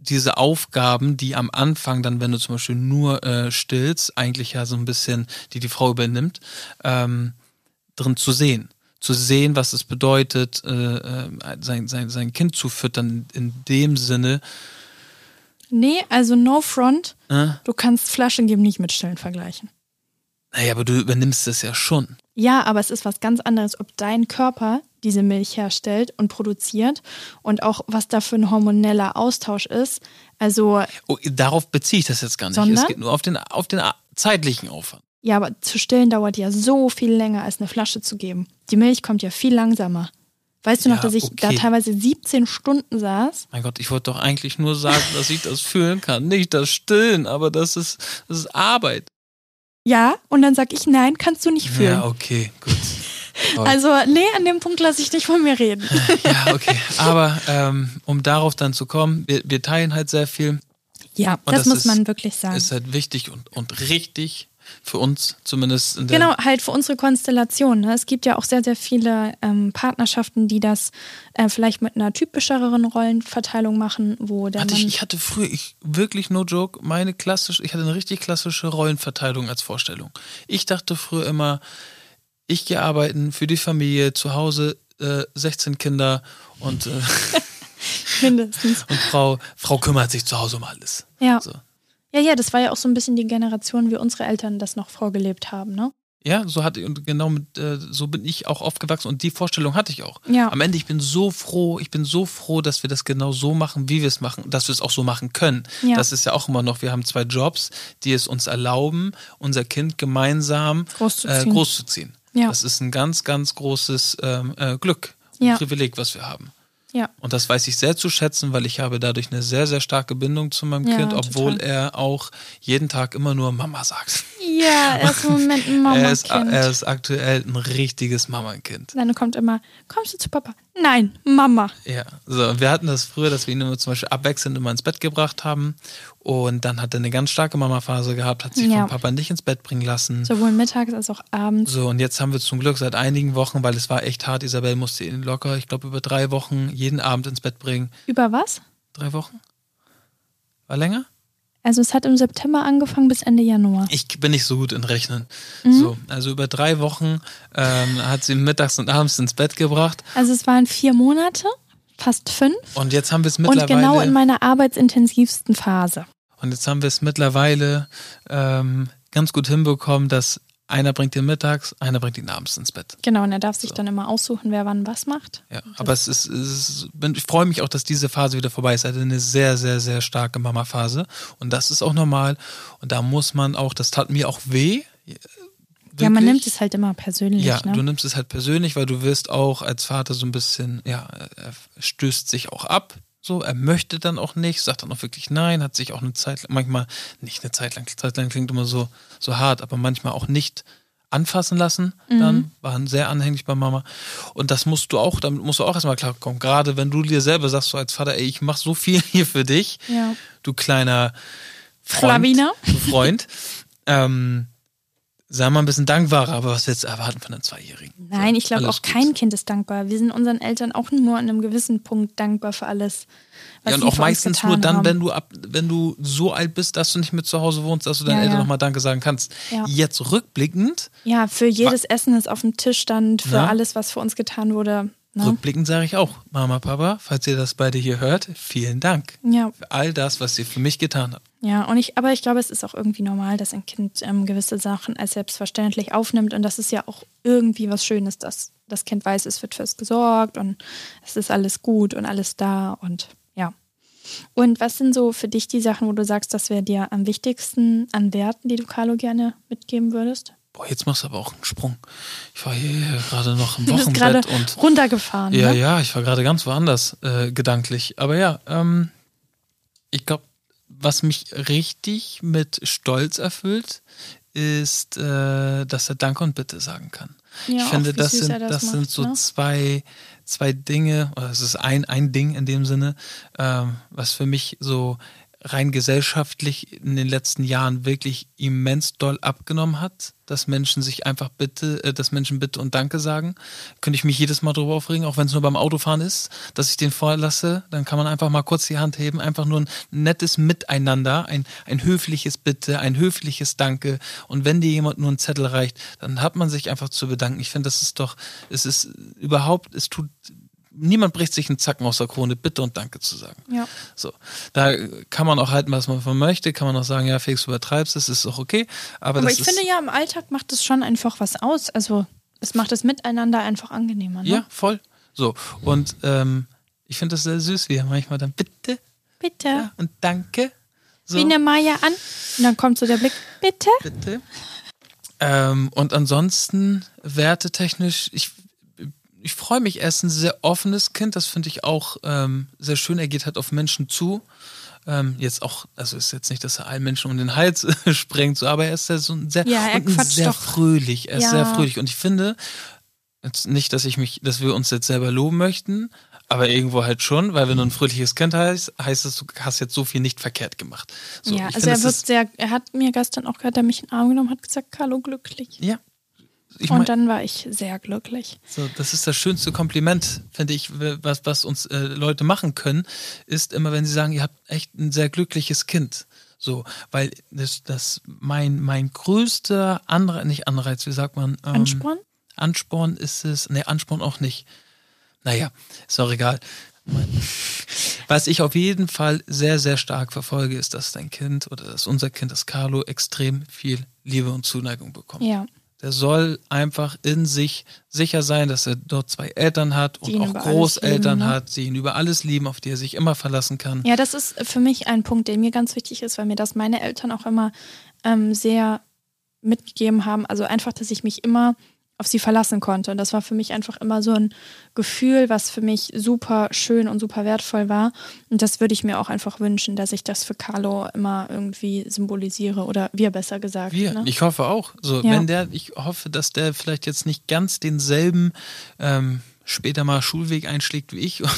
diese Aufgaben, die am Anfang dann, wenn du zum Beispiel nur äh, stillst, eigentlich ja so ein bisschen, die die Frau übernimmt, ähm, drin zu sehen. Zu sehen, was es bedeutet, äh, äh, sein, sein, sein Kind zu füttern, in dem Sinne, Nee, also no front. äh, Du kannst Flaschen geben nicht mit Stillen vergleichen. naja, aber du übernimmst es ja schon. Ja, aber es ist was ganz anderes, ob dein Körper diese Milch herstellt und produziert und auch was da für ein hormoneller Austausch ist. Also, Oh, darauf beziehe ich das jetzt gar nicht. Sondern? Es geht nur auf den, auf den zeitlichen Aufwand. ja, aber zu stillen dauert ja so viel länger, als eine Flasche zu geben. Die Milch kommt ja viel langsamer. Weißt du noch, Ja, dass ich da okay. teilweise 17 Stunden saß? Mein Gott, ich wollte doch eigentlich nur sagen, dass ich das fühlen kann. Nicht das Stillen, aber das ist, das ist Arbeit. Ja, und dann sag ich, nein, kannst du nicht fühlen. Ja, okay, gut. Toll. Also, nee, an dem Punkt lasse ich nicht von mir reden. ja, okay. Aber ähm, um darauf dann zu kommen, wir, wir teilen halt sehr viel. Ja, das, das muss ist- man wirklich sagen. Ist halt wichtig und, und richtig für uns, zumindest in der Genau, halt für unsere Konstellation. Ne? Es gibt ja auch sehr, sehr viele ähm, Partnerschaften, die das äh, vielleicht mit einer typischeren Rollenverteilung machen, wo der Hatte ich, ich hatte früher, ich wirklich no joke, meine klassische, ich hatte eine richtig klassische Rollenverteilung als Vorstellung. Ich dachte früher immer, ich gehe arbeiten für die Familie, zu Hause äh, 16 Kinder und, äh, mindestens. und Frau, Frau kümmert sich zu Hause um alles. Ja. So. ja, ja, das war ja auch so ein bisschen die Generation, wie unsere Eltern das noch vorgelebt haben, ne? Ja, so hatte und genau mit, äh, so bin ich auch aufgewachsen und die Vorstellung hatte ich auch. Ja. Am Ende, ich bin so froh, ich bin so froh, dass wir das genau so machen, wie wir es machen, dass wir es auch so machen können. Ja. Das ist ja auch immer noch, wir haben zwei Jobs, die es uns erlauben, unser Kind gemeinsam Großzuziehen. Äh, großzuziehen. Ja. Das ist ein ganz, ganz großes ähm, äh, Glück, Ja. Privileg, was wir haben. Ja. Und das weiß ich sehr zu schätzen, weil ich habe dadurch eine sehr, sehr starke Bindung zu meinem Ja, Kind, obwohl total. er auch jeden Tag immer nur Mama sagt. Ja, er ist im Moment ein er, ist, Mama-Kind. er ist aktuell ein richtiges Mama-Kind. Dann kommt immer, kommst du zu Papa? Nein, Mama. Ja, so, und wir hatten das früher, dass wir ihn immer zum Beispiel abwechselnd immer ins Bett gebracht haben. Und dann hat er eine ganz starke Mama-Phase gehabt, hat sich Ja. vom Papa nicht ins Bett bringen lassen. Sowohl mittags als auch abends. So, und jetzt haben wir zum Glück seit einigen Wochen, weil es war echt hart, Isabel musste ihn locker, ich glaube, über drei Wochen jeden Abend ins Bett bringen. Über was? Drei Wochen? War länger? Also es hat im September angefangen bis Ende Januar. Ich bin nicht so gut in Rechnen. Mhm. So, also über drei Wochen ähm, hat sie mittags und abends ins Bett gebracht. Also es waren vier Monate, fast fünf. Und jetzt haben wir es Und mittlerweile. genau in meiner arbeitsintensivsten Phase. Und jetzt haben wir es mittlerweile ähm, ganz gut hinbekommen, dass einer bringt ihn mittags, einer bringt ihn abends ins Bett. Genau, und er darf sich dann immer aussuchen, wer wann was macht. Ja, aber es ist, es ist ich freue mich auch, dass diese Phase wieder vorbei ist. Er hatte eine sehr, sehr, sehr starke Mama-Phase. Und das ist auch normal. Und da muss man auch, das tat mir auch weh. Ja, man Wirklich. nimmt es halt immer persönlich. Ja, ne? du nimmst es halt persönlich, weil du wirst auch als Vater so ein bisschen, ja, er stößt sich auch ab. So, er möchte dann auch nicht, sagt dann auch wirklich nein, hat sich auch eine Zeit lang, manchmal nicht eine Zeit lang, Zeit lang klingt immer so, so hart, aber manchmal auch nicht anfassen lassen, dann waren sehr anhänglich bei Mama. Und das musst du auch, damit musst du auch erstmal klarkommen. Gerade wenn du dir selber sagst, so als Vater, ey, ich mach so viel hier für dich, Ja. du kleiner Freund, Schlawiner. du Freund. ähm, sei mal ein bisschen dankbarer, aber was willst du erwarten von einem Zweijährigen? Nein, ich glaube auch gut. kein Kind ist dankbar. Wir sind unseren Eltern auch nur an einem gewissen Punkt dankbar für alles. Was Ja, und auch meistens nur dann, haben. wenn du ab, wenn du so alt bist, dass du nicht mehr zu Hause wohnst, dass du deinen Ja, Eltern ja. nochmal Danke sagen kannst. Ja. Jetzt rückblickend, Ja, für jedes Essen, das auf dem Tisch stand, für Ja. alles, was für uns getan wurde. Ne? rückblickend sage ich auch, Mama, Papa, falls ihr das beide hier hört, vielen Dank Ja, für all das, was ihr für mich getan habt. ja, und ich, aber ich glaube, es ist auch irgendwie normal, dass ein Kind ähm, gewisse Sachen als selbstverständlich aufnimmt und das ist ja auch irgendwie was Schönes, dass das Kind weiß, es wird fürs gesorgt und es ist alles gut und alles da und ja. Und was sind so für dich die Sachen, wo du sagst, das wäre dir am wichtigsten an Werten, die du Carlo gerne mitgeben würdest? Boah, jetzt machst du aber auch einen Sprung. Ich war hier gerade noch im Wochenbett und runtergefahren. Ja, ne? ja, ich war gerade ganz woanders äh, gedanklich. Aber ja, ähm, ich glaube, was mich richtig mit Stolz erfüllt, ist, äh, dass er Danke und Bitte sagen kann. Ja, ich finde, das sind, das das sind macht, so ne? zwei, zwei Dinge, oder es ist ein, ein Ding in dem Sinne, ähm, was für mich so rein gesellschaftlich in den letzten Jahren wirklich immens doll abgenommen hat, dass Menschen sich einfach bitte, äh, dass Menschen bitte und Danke sagen. Könnte ich mich jedes Mal drüber aufregen, auch wenn es nur beim Autofahren ist, dass ich den vorlasse, dann kann man einfach mal kurz die Hand heben, einfach nur ein nettes Miteinander, ein, ein höfliches Bitte, ein höfliches Danke. Und wenn dir jemand nur einen Zettel reicht, dann hat man sich einfach zu bedanken. Ich finde, das ist doch, es ist überhaupt, es tut niemand bricht sich einen Zacken aus der Krone, bitte und danke zu sagen. Ja. So, da kann man auch halten, was man von möchte, kann man auch sagen, ja, Felix, du übertreibst, das ist auch okay. Aber, Aber ich finde ja, im Alltag macht es schon einfach was aus. Also es macht das Miteinander einfach angenehmer. Ne? ja, voll. So, und ähm, ich finde das sehr süß, wie er manchmal dann bitte Bitte. ja, und danke. So, Wie eine Maya an. Und dann kommt so der Blick. Bitte. bitte. Ähm, und ansonsten, wertetechnisch, ich, ich freue mich, er ist ein sehr offenes Kind, das finde ich auch ähm, sehr schön. Er geht halt auf Menschen zu. Ähm, jetzt auch, also ist jetzt nicht, dass er allen Menschen um den Hals sprengt, so, aber er ist ja so ein sehr, Ja, ein sehr doch. fröhlich. Er ist Ja. sehr fröhlich. Und ich finde, jetzt nicht, dass ich mich, dass wir uns jetzt selber loben möchten, aber irgendwo halt schon, weil wenn du ein fröhliches Kind heißt, heißt es, du hast jetzt so viel nicht verkehrt gemacht. So, ja, also finde, er wird ist, sehr, er hat mir gestern auch gehört, er mich in den Arm genommen, hat gesagt, Carlo glücklich. ja. Ich und mein, dann war ich sehr glücklich. So, das ist das schönste Kompliment, finde ich, was, was uns äh, Leute machen können, ist immer, wenn sie sagen, ihr habt echt ein sehr glückliches Kind. So, weil das, das mein, mein größter Anreiz, nicht Anreiz, wie sagt man? Ähm, Ansporn? Ansporn ist es, nee, Ansporn auch nicht. Naja, ist auch egal. Was ich auf jeden Fall sehr, sehr stark verfolge, ist, dass dein Kind oder dass unser Kind, das Carlo, extrem viel Liebe und Zuneigung bekommt. Ja. Der soll einfach in sich sicher sein, dass er dort zwei Eltern hat und auch Großeltern lieben, ne? hat, die ihn über alles lieben, auf die er sich immer verlassen kann. Ja, das ist für mich ein Punkt, der mir ganz wichtig ist, weil mir das meine Eltern auch immer ähm, sehr mitgegeben haben. Also einfach, dass ich mich immer auf sie verlassen konnte. Und das war für mich einfach immer so ein Gefühl, was für mich super schön und super wertvoll war. Und das würde ich mir auch einfach wünschen, dass ich das für Carlo immer irgendwie symbolisiere oder wir besser gesagt. Wir, ne? ich hoffe auch. So, Ja. wenn der, ich hoffe, dass der vielleicht jetzt nicht ganz denselben ähm, später mal Schulweg einschlägt wie ich und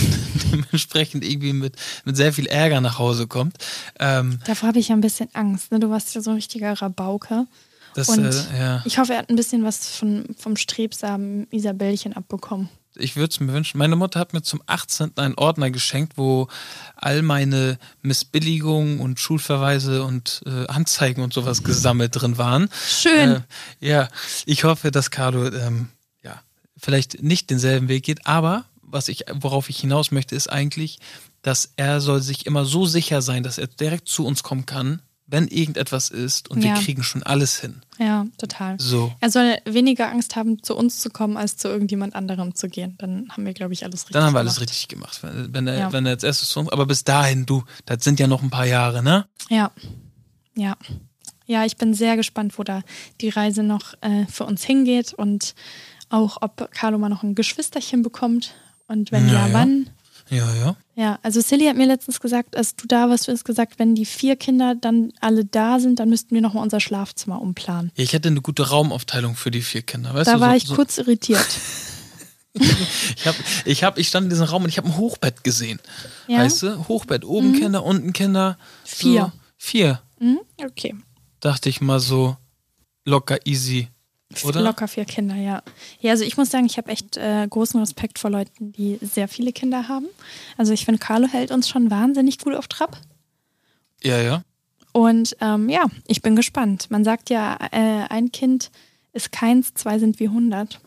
dementsprechend irgendwie mit, mit sehr viel Ärger nach Hause kommt. Ähm, Davor habe ich ja ein bisschen Angst. Ne? Du warst ja so ein richtiger Rabauke. Das, Und äh, ja. ich hoffe, er hat ein bisschen was von, vom strebsamen Isabellchen abbekommen. ich würde es mir wünschen. Meine Mutter hat mir zum 18. einen Ordner geschenkt, wo all meine Missbilligungen und Schulverweise und äh, Anzeigen und sowas gesammelt drin waren. Schön. Äh, ja, ich hoffe, dass Carlo ähm, ja, vielleicht nicht denselben Weg geht, aber was ich, worauf ich hinaus möchte, ist eigentlich, dass er soll sich immer so sicher sein, dass er direkt zu uns kommen kann, wenn irgendetwas ist und Ja. wir kriegen schon alles hin. Ja, total. So. Er soll weniger Angst haben, zu uns zu kommen, als zu irgendjemand anderem zu gehen. Dann haben wir, glaube ich, alles richtig Dann haben wir alles gemacht. richtig gemacht. Wenn, er, Ja. wenn er jetzt erstes aber bis dahin, du, das sind ja noch ein paar Jahre, ne? Ja, ja. Ja, ich bin sehr gespannt, wo da die Reise noch äh, für uns hingeht und auch, ob Carlo mal noch ein Geschwisterchen bekommt und wenn ja, ja. wann. Ja, ja. Ja, also Silly hat mir letztens gesagt, als du da warst, du hast gesagt, wenn die vier Kinder dann alle da sind, dann müssten wir nochmal unser Schlafzimmer umplanen. Ja, Ich hätte eine gute Raumaufteilung für die vier Kinder, weißt da du? war so, ich so, kurz irritiert. Ich, hab, ich, hab, ich stand in diesem Raum und ich habe ein Hochbett gesehen. Ja? Weißt du? Hochbett, oben Kinder, unten Kinder. Vier. So, vier. Mhm, okay. Dachte ich mal so locker easy. Oder? Locker vier Kinder, ja. Ja, also ich muss sagen, ich habe echt äh, großen Respekt vor Leuten, die sehr viele Kinder haben. Also ich finde, Carlo hält uns schon wahnsinnig gut auf Trab. Ja, ja. Und ähm, ja, ich bin gespannt. Man sagt ja, äh, ein Kind ist keins, zwei sind wie 100.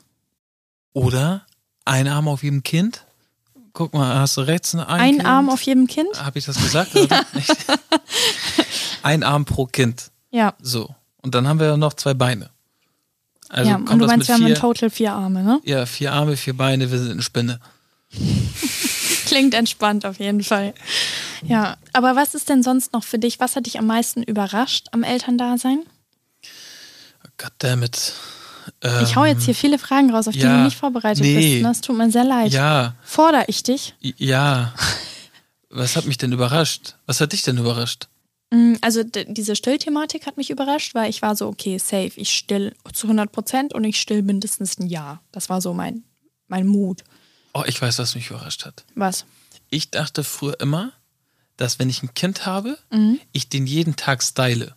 Oder ein Arm auf jedem Kind. Guck mal, hast du rechts ein, Ein kind? Arm auf jedem Kind? Habe ich das gesagt? Oder? Nicht? ein Arm pro Kind. Ja. So. Und dann haben wir noch zwei Beine. Also ja. Und du das meinst, wir haben in vier, total vier Arme, ne? ja, vier Arme, vier Beine, wir sind eine Spinne. Klingt entspannt auf jeden Fall. Ja, aber was ist denn sonst noch für dich? Was hat dich am meisten überrascht am Elterndasein? Goddammit. Ich hau jetzt hier viele Fragen raus, auf die Ähm, ja, du nicht vorbereitet nee. bist. Ne? Es tut mir sehr leid. Ja, Fordere ich dich? ja. Was hat mich denn überrascht? Was hat dich denn überrascht? Mm, Also diese Stillthematik hat mich überrascht, weil ich war so, okay, safe, ich still zu 100 Prozent und ich still mindestens ein Jahr. Das war so mein, mein Mut. Oh, ich weiß, was mich überrascht hat. Was? Ich dachte früher immer, dass wenn ich ein Kind habe, Mhm. ich den jeden Tag style.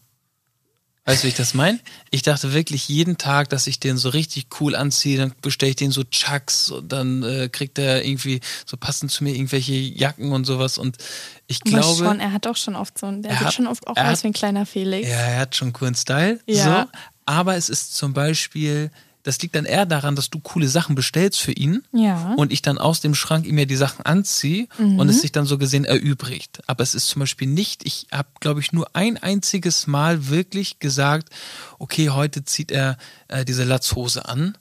Weißt du, wie ich das meine? Ich dachte wirklich jeden Tag, dass ich den so richtig cool anziehe, dann bestelle ich den so Chucks und dann äh, kriegt er irgendwie so passend zu mir irgendwelche Jacken und sowas und ich Aber glaube, schon, er hat auch schon oft so, ein- der Er sieht hat- schon oft auch aus wie ein kleiner Felix. ja, er hat schon coolen Style, Ja. so, aber es ist zum Beispiel, das liegt dann eher daran, dass du coole Sachen bestellst für ihn Ja. und ich dann aus dem Schrank ihm ja die Sachen anziehe Mhm. und es sich dann so gesehen erübrigt. Aber es ist zum Beispiel nicht, ich habe, glaube ich, nur ein einziges Mal wirklich gesagt, okay, heute zieht er äh, diese Latzhose an,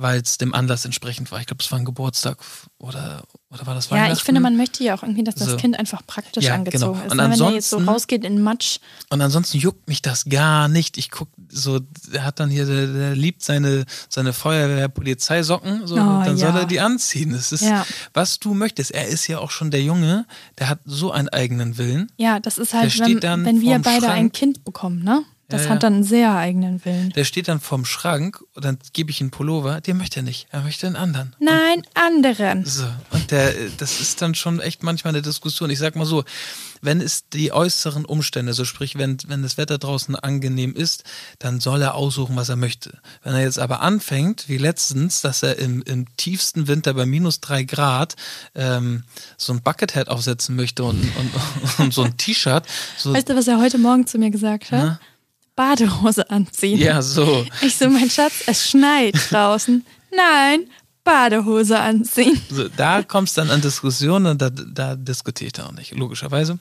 weil es dem Anlass entsprechend war. Ich glaube, es war ein Geburtstag oder, oder war das Ja, Weihnachten? ich finde, man möchte ja auch irgendwie, dass das So. Kind einfach praktisch Ja, angezogen genau. ist. Und ne? Wenn er jetzt so rausgeht in Matsch. Und ansonsten juckt mich das gar nicht. Ich guck so, der hat dann hier, der, der liebt seine, seine Feuerwehr-Polizeisocken, so, Oh, dann soll ja. er die anziehen. Das ist, Ja. was du möchtest. Er ist ja auch schon der Junge, der hat so einen eigenen Willen. Ja, das ist halt, wenn, wenn wir beide ein Schrank. Kind bekommen, ne? Das Ja, hat dann einen sehr eigenen Willen. Der steht dann vorm Schrank und dann gebe ich ihm einen Pullover. Den möchte er nicht. Er möchte einen anderen. Nein, anderen. So. Und der, das ist dann schon echt manchmal eine Diskussion. Ich sag mal so, wenn es die äußeren Umstände, so sprich, wenn, wenn das Wetter draußen angenehm ist, dann soll er aussuchen, was er möchte. Wenn er jetzt aber anfängt, wie letztens, dass er im, im tiefsten Winter bei minus drei Grad ähm, so ein Buckethead aufsetzen möchte und, und, und so ein T-Shirt, so, Weißt du, was er heute Morgen zu mir gesagt hat? Na? Badehose anziehen. ja, so. Ich so, mein Schatz, es schneit draußen. Nein, Badehose anziehen. So, da kommt es dann an Diskussionen und da, da diskutiere ich dann auch nicht, logischerweise.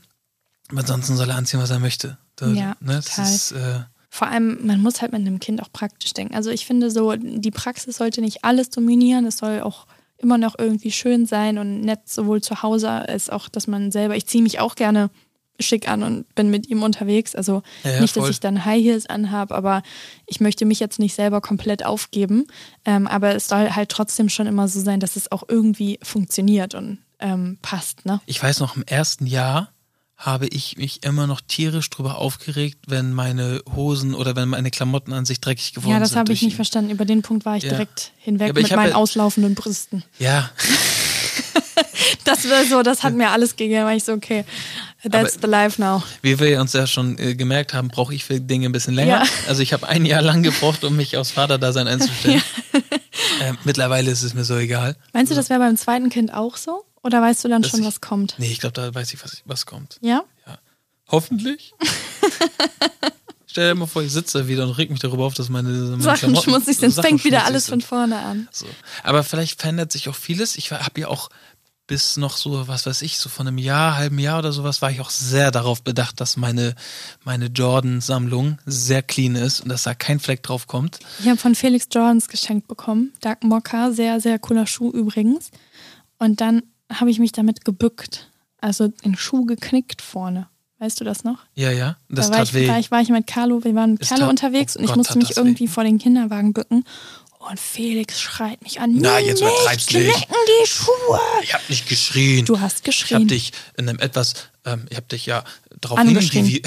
Aber ansonsten soll er anziehen, was er möchte. Da, Ja, ne, ist, äh, Vor allem, man muss halt mit einem Kind auch praktisch denken. Also ich finde so, die Praxis sollte nicht alles dominieren. Es soll auch immer noch irgendwie schön sein und nett, sowohl zu Hause als auch, dass man selber, ich ziehe mich auch gerne schick an und bin mit ihm unterwegs. Also Ja, nicht, dass voll. ich dann High Heels anhabe, aber ich möchte mich jetzt nicht selber komplett aufgeben. Ähm, aber es soll halt trotzdem schon immer so sein, dass es auch irgendwie funktioniert und ähm, passt. Ne? Ich weiß noch, im ersten Jahr habe ich mich immer noch tierisch drüber aufgeregt, wenn meine Hosen oder wenn meine Klamotten an sich dreckig geworden Ja, das sind. habe ich nicht ihn. verstanden. Über den Punkt war ich Ja. direkt hinweg Ja, mit meinen ja- auslaufenden Brüsten. Ja, Das war so, das hat mir alles gegeben. Da war ich so, okay, that's Aber- the life now. wie wir uns ja schon äh, gemerkt haben, brauche ich für Dinge ein bisschen länger. Ja. Also ich habe ein Jahr lang gebraucht, um mich aufs Vaterdasein einzustellen. ähm, mittlerweile ist es mir so egal. Meinst du, das wäre beim zweiten Kind auch so? Oder weißt du dann Dass schon, ich- was kommt? Nee, ich glaube, da weiß ich, was, was kommt. Ja? Ja. Hoffentlich. Stell dir mal vor, ich sitze da wieder und reg mich darüber auf, dass meine, meine Sachen schmutzig sind. Es fängt wieder alles sind. von vorne an. So. Aber vielleicht verändert sich auch vieles. Ich habe ja auch bis noch so, was weiß ich, so von einem Jahr, halben Jahr oder sowas, war ich auch sehr darauf bedacht, dass meine, meine Jordan-Sammlung sehr clean ist und dass da kein Fleck drauf kommt. Ich habe von Felix Jordans geschenkt bekommen. Dark Mokka, sehr, sehr cooler Schuh übrigens. Und dann habe ich mich damit gebückt. Also den Schuh geknickt vorne. Weißt du das noch? Ja, ja. Das da war tat ich, weh. War ich, war ich mit Carlo, wir waren mit Es Carlo tat- unterwegs oh und ich Gott, musste mich irgendwie vor den Kinderwagen bücken. Und Felix schreit mich an. Na, jetzt nicht übertreib's nicht. die Schuhe. Ich habe nicht geschrien. Du hast ich geschrien. habe dich in einem etwas, ähm, ich habe dich ja darauf hingewiesen.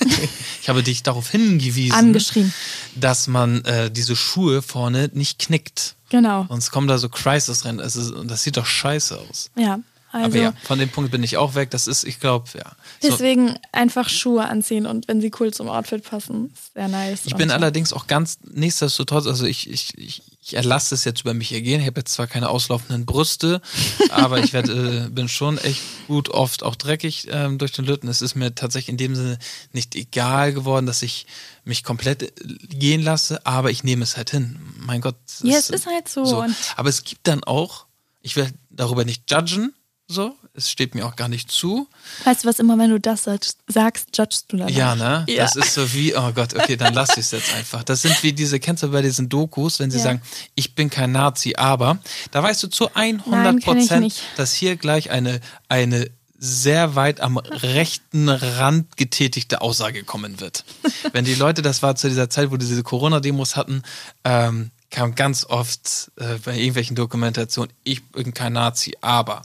ich habe dich darauf hingewiesen, Angeschrien. dass man äh, diese Schuhe vorne nicht knickt. Genau. Sonst kommen da so Crisis-Rennen. Es ist- das sieht doch scheiße aus. Ja. Also Aber ja, von dem Punkt bin ich auch weg. Das ist, ich glaube, ja. So, deswegen einfach Schuhe anziehen und wenn sie cool zum Outfit passen, ist sehr nice. ich bin so. allerdings auch ganz nichtsdestotrotz, also ich, ich, ich, ich erlasse es jetzt über mich ergehen. Ich habe jetzt zwar keine auslaufenden Brüste, aber ich werd, äh, bin schon echt gut oft auch dreckig ähm, durch den Lütten. Es ist mir tatsächlich in dem Sinne nicht egal geworden, dass ich mich komplett äh, gehen lasse, aber ich nehme es halt hin. Mein Gott. Ja, es ist halt so. Und Aber es gibt dann auch, ich will darüber nicht judgen, so, es steht mir auch gar nicht zu. weißt du was, immer wenn du das sagst, judgst du danach. Ja, ne? Ja. Das ist so wie, oh Gott, okay, dann lass ich es jetzt einfach. Das sind wie diese, kennst du bei diesen Dokus, wenn sie Ja. sagen, ich bin kein Nazi, aber da weißt du zu 100 Nein, kenn ich Prozent, dass hier gleich eine, eine sehr weit am rechten Rand getätigte Aussage kommen wird. Wenn die Leute, das war zu dieser Zeit, wo die diese Corona-Demos hatten, ähm, kam ganz oft äh, bei irgendwelchen Dokumentationen, ich bin kein Nazi, aber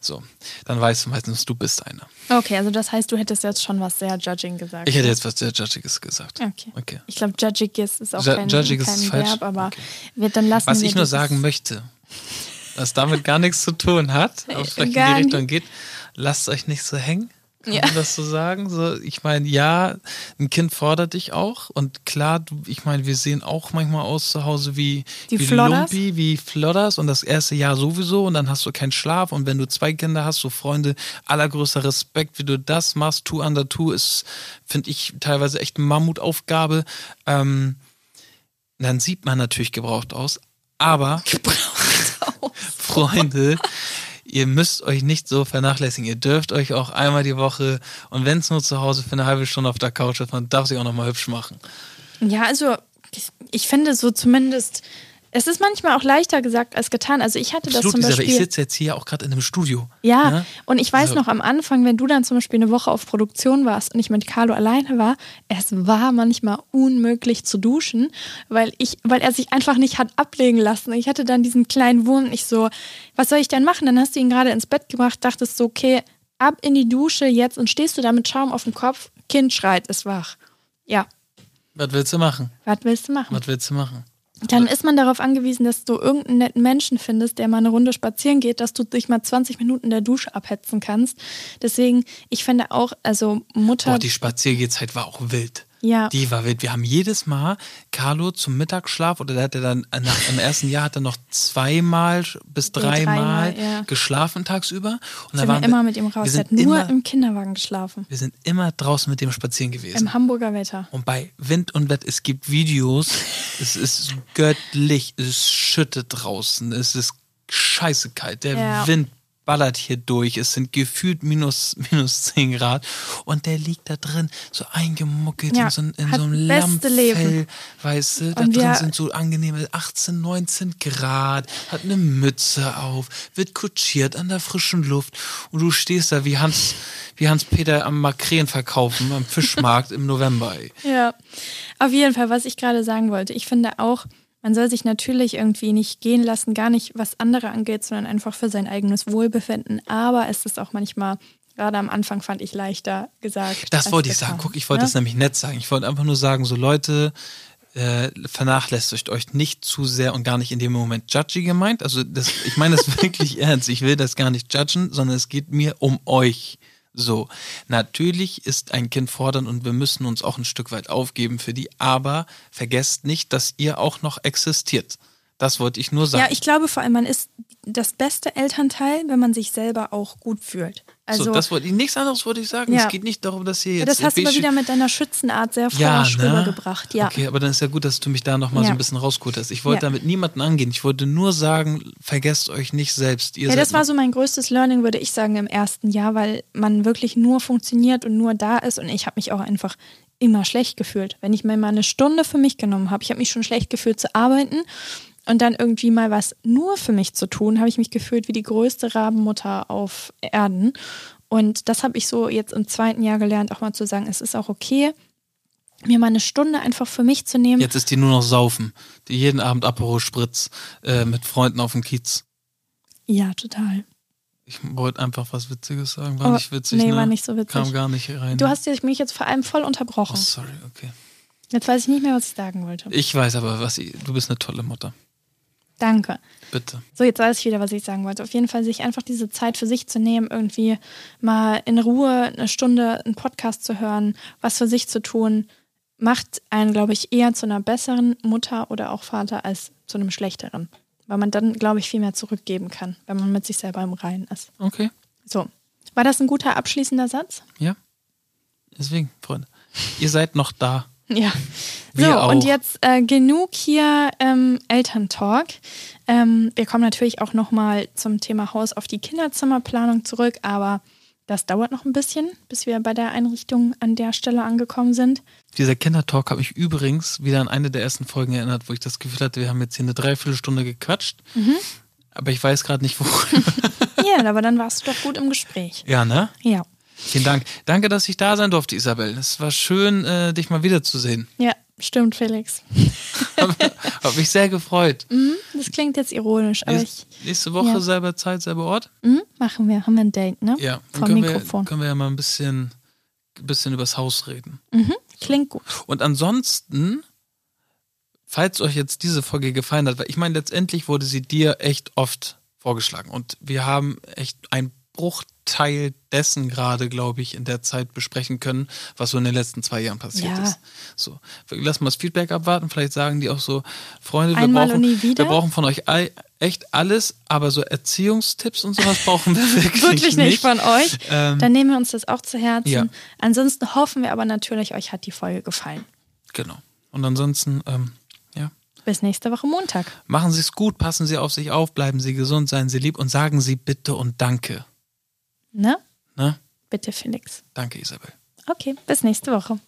so, dann weißt du meistens, du bist einer. Okay, also das heißt, du hättest jetzt schon was sehr judging gesagt. Ich hätte jetzt was sehr Judgiges gesagt. Okay. Okay. Ich glaube, judging ist, auch Ju- kein, kein ist? Verb, aber Okay. wird dann lassen Was wir ich nur sagen möchte, was damit gar nichts zu tun hat, aber vielleicht in die nicht. Richtung geht, lasst euch nicht so hängen. Kann Ja. man das so sagen? So, ich meine, ja, ein Kind fordert dich auch. Und klar, du, ich meine, wir sehen auch manchmal aus zu Hause wie, Die wie Flodders? Lumpi, wie Flodders und das erste Jahr sowieso und dann hast du keinen Schlaf. Und wenn du zwei Kinder hast, so Freunde, allergrößter Respekt, wie du das machst, two under two, ist, finde ich, teilweise echt eine Mammutaufgabe. Ähm, dann sieht man natürlich gebraucht aus. Aber Freunde, ihr müsst euch nicht so vernachlässigen. Ihr dürft euch auch einmal die Woche und wenn es nur zu Hause für eine halbe Stunde auf der Couch ist, man darf sich auch noch mal hübsch machen. Ja, also ich, ich finde so zumindest Es ist manchmal auch leichter gesagt als getan. Also ich hatte das Absolut, zum Isabel, Beispiel. ich sitze jetzt hier auch gerade in einem Studio. Ja, Ne? und ich weiß So. noch am Anfang, wenn du dann zum Beispiel eine Woche auf Produktion warst und ich mit Carlo alleine war, es war manchmal unmöglich zu duschen, weil ich, weil er sich einfach nicht hat ablegen lassen. Ich hatte dann diesen kleinen Wurm. Ich so, was soll ich denn machen? Dann hast du ihn gerade ins Bett gebracht, dachtest so, okay, ab in die Dusche jetzt und stehst du da mit Schaum auf dem Kopf. Kind schreit, ist wach. Ja, Was willst du machen? was willst du machen? Was willst du machen? Dann ist man darauf angewiesen, dass du irgendeinen netten Menschen findest, der mal eine Runde spazieren geht, dass du dich mal 20 Minuten in der Dusche abhetzen kannst. Deswegen, ich finde auch, also Mutter. Boah, die Spaziergehzeit war auch wild. Ja. Die war wild. Wir haben jedes Mal Carlo zum Mittagsschlaf oder der hat er dann nach, im ersten Jahr hat er noch zweimal bis dreimal dreimal, ja. geschlafen tagsüber. Und da sind waren wir immer mit ihm raus. Wir Er hat nur immer, im Kinderwagen geschlafen. wir sind immer draußen mit dem spazieren gewesen. Im Hamburger Wetter. Und bei Wind und Wetter, es gibt Videos, es ist göttlich, es schüttet draußen, es ist scheiße kalt, der Ja. Wind ballert hier durch, es sind gefühlt minus, minus 10 Grad und der liegt da drin, so eingemuckelt Ja, in so, in so einem Lammfell, Leben. weißt du, da Und drin sind so angenehme 18, 19 Grad, hat eine Mütze auf, wird kutschiert an der frischen Luft und du stehst da wie Hans, wie Hans-Peter am Makrelen verkaufen, am Fischmarkt im November, ey. Ja. Auf jeden Fall, was ich gerade sagen wollte. Ich finde auch, man soll sich natürlich irgendwie nicht gehen lassen, gar nicht was andere angeht, sondern einfach für sein eigenes Wohlbefinden. Aber es ist auch manchmal, gerade am Anfang fand ich leichter gesagt. Das wollte ich sagen. Guck, ich wollte ne? das nämlich nett sagen. Ich wollte einfach nur sagen, so Leute, äh, vernachlässigt euch nicht zu sehr und gar nicht in dem Moment judgy gemeint. Also das, ich meine das wirklich ernst. Ich will das gar nicht judgen, sondern es geht mir um euch. So, natürlich ist ein Kind fordernd und wir müssen uns auch ein Stück weit aufgeben für die, aber vergesst nicht, dass ihr auch noch existiert. Das wollte ich nur sagen. Ja, ich glaube vor allem, man ist das beste Elternteil, wenn man sich selber auch gut fühlt. Also, so, das wollte ich, nichts anderes wollte ich sagen. Ja. Es geht nicht darum, dass ihr jetzt. das hast du Bishi- wieder mit deiner Schützenart sehr ja, forsch ne? rübergebracht. Ja. Okay, aber dann ist ja gut, dass du mich da nochmal so Ja. ein bisschen rausgeholt hast. Ich wollte Ja. damit niemanden angehen. Ich wollte nur sagen, vergesst euch nicht selbst. Ihr Ja, das war so mein größtes Learning, würde ich sagen, im ersten Jahr, weil man wirklich nur funktioniert und nur da ist. Und ich habe mich auch einfach immer schlecht gefühlt. Wenn ich mir mal eine Stunde für mich genommen habe, ich habe mich schon schlecht gefühlt zu arbeiten und dann irgendwie mal was nur für mich zu tun, habe ich mich gefühlt wie die größte Rabenmutter auf Erden. Und das habe ich so jetzt im zweiten Jahr gelernt, auch mal zu sagen, es ist auch okay, mir mal eine Stunde einfach für mich zu nehmen. Jetzt ist die nur noch saufen. Die jeden Abend Aperol Spritz äh, mit Freunden auf dem Kiez. Ja, total. Ich wollte einfach was Witziges sagen. War Aber- nicht witzig, nee, ne? war nicht so witzig. Kam gar nicht rein. Du hast mich jetzt vor allem voll oh, unterbrochen. sorry, okay. Jetzt weiß ich nicht mehr, was ich sagen wollte. Ich weiß aber, was ich, du bist eine tolle Mutter. Danke. Bitte. So, jetzt weiß ich wieder, was ich sagen wollte. Auf jeden Fall sich einfach diese Zeit für sich zu nehmen, irgendwie mal in Ruhe eine Stunde einen Podcast zu hören, was für sich zu tun, macht einen, glaube ich, eher zu einer besseren Mutter oder auch Vater als zu einem schlechteren. Weil man dann, glaube ich, viel mehr zurückgeben kann, wenn man mit sich selber im Reinen ist. Okay. So. War das ein guter abschließender Satz? Ja. Deswegen, Freunde. Ihr seid noch da. Ja. Wir so, auch. und jetzt äh, genug hier ähm, Elterntalk. Ähm, wir kommen natürlich auch nochmal zum Thema Haus auf die Kinderzimmerplanung zurück, aber das dauert noch ein bisschen, bis wir bei der Einrichtung an der Stelle angekommen sind. Dieser Kindertalk hat mich übrigens wieder an eine der ersten Folgen erinnert, wo ich das Gefühl hatte, wir haben jetzt hier eine Dreiviertelstunde gequatscht. Mhm. Aber ich weiß gerade nicht, worüber. Ja, aber dann warst du doch gut im Gespräch. ja, ne? Ja. Vielen Dank. Danke, dass ich da sein durfte, Isabel. Es war schön, äh, dich mal wiederzusehen. Ja, stimmt, Felix. Hab mich sehr gefreut. Mhm, das klingt jetzt ironisch, aber ich. Nächste, Woche ja. selber Zeit, selber Ort. Mhm, machen wir. Haben wir ein Date, ne? Ja, Vom können wir, Mikrofon. können wir ja mal ein bisschen, bisschen übers Haus reden. Mhm, klingt gut. Und ansonsten, falls euch jetzt diese Folge gefallen hat, weil ich meine, letztendlich wurde sie dir echt oft vorgeschlagen und wir haben echt ein Bruchteil dessen gerade, glaube ich, in der Zeit besprechen können, was so in den letzten zwei Jahren passiert Ja. ist. So, lass mal das Feedback abwarten. Vielleicht sagen die auch so, Freunde, wir, Einmal brauchen, wir brauchen von euch all, echt alles, aber so Erziehungstipps und sowas brauchen wir wirklich, Wirklich nicht von euch. Ähm, Dann nehmen wir uns das auch zu Herzen. ja. Ansonsten hoffen wir aber natürlich, euch hat die Folge gefallen. Genau. Und ansonsten, ähm, ja. Bis nächste Woche Montag. Machen Sie es gut, passen Sie auf sich auf, bleiben Sie gesund, seien Sie lieb und sagen Sie bitte und danke. Ne? Ne? Bitte, Felix. Danke, Isabel. Okay, bis nächste Woche.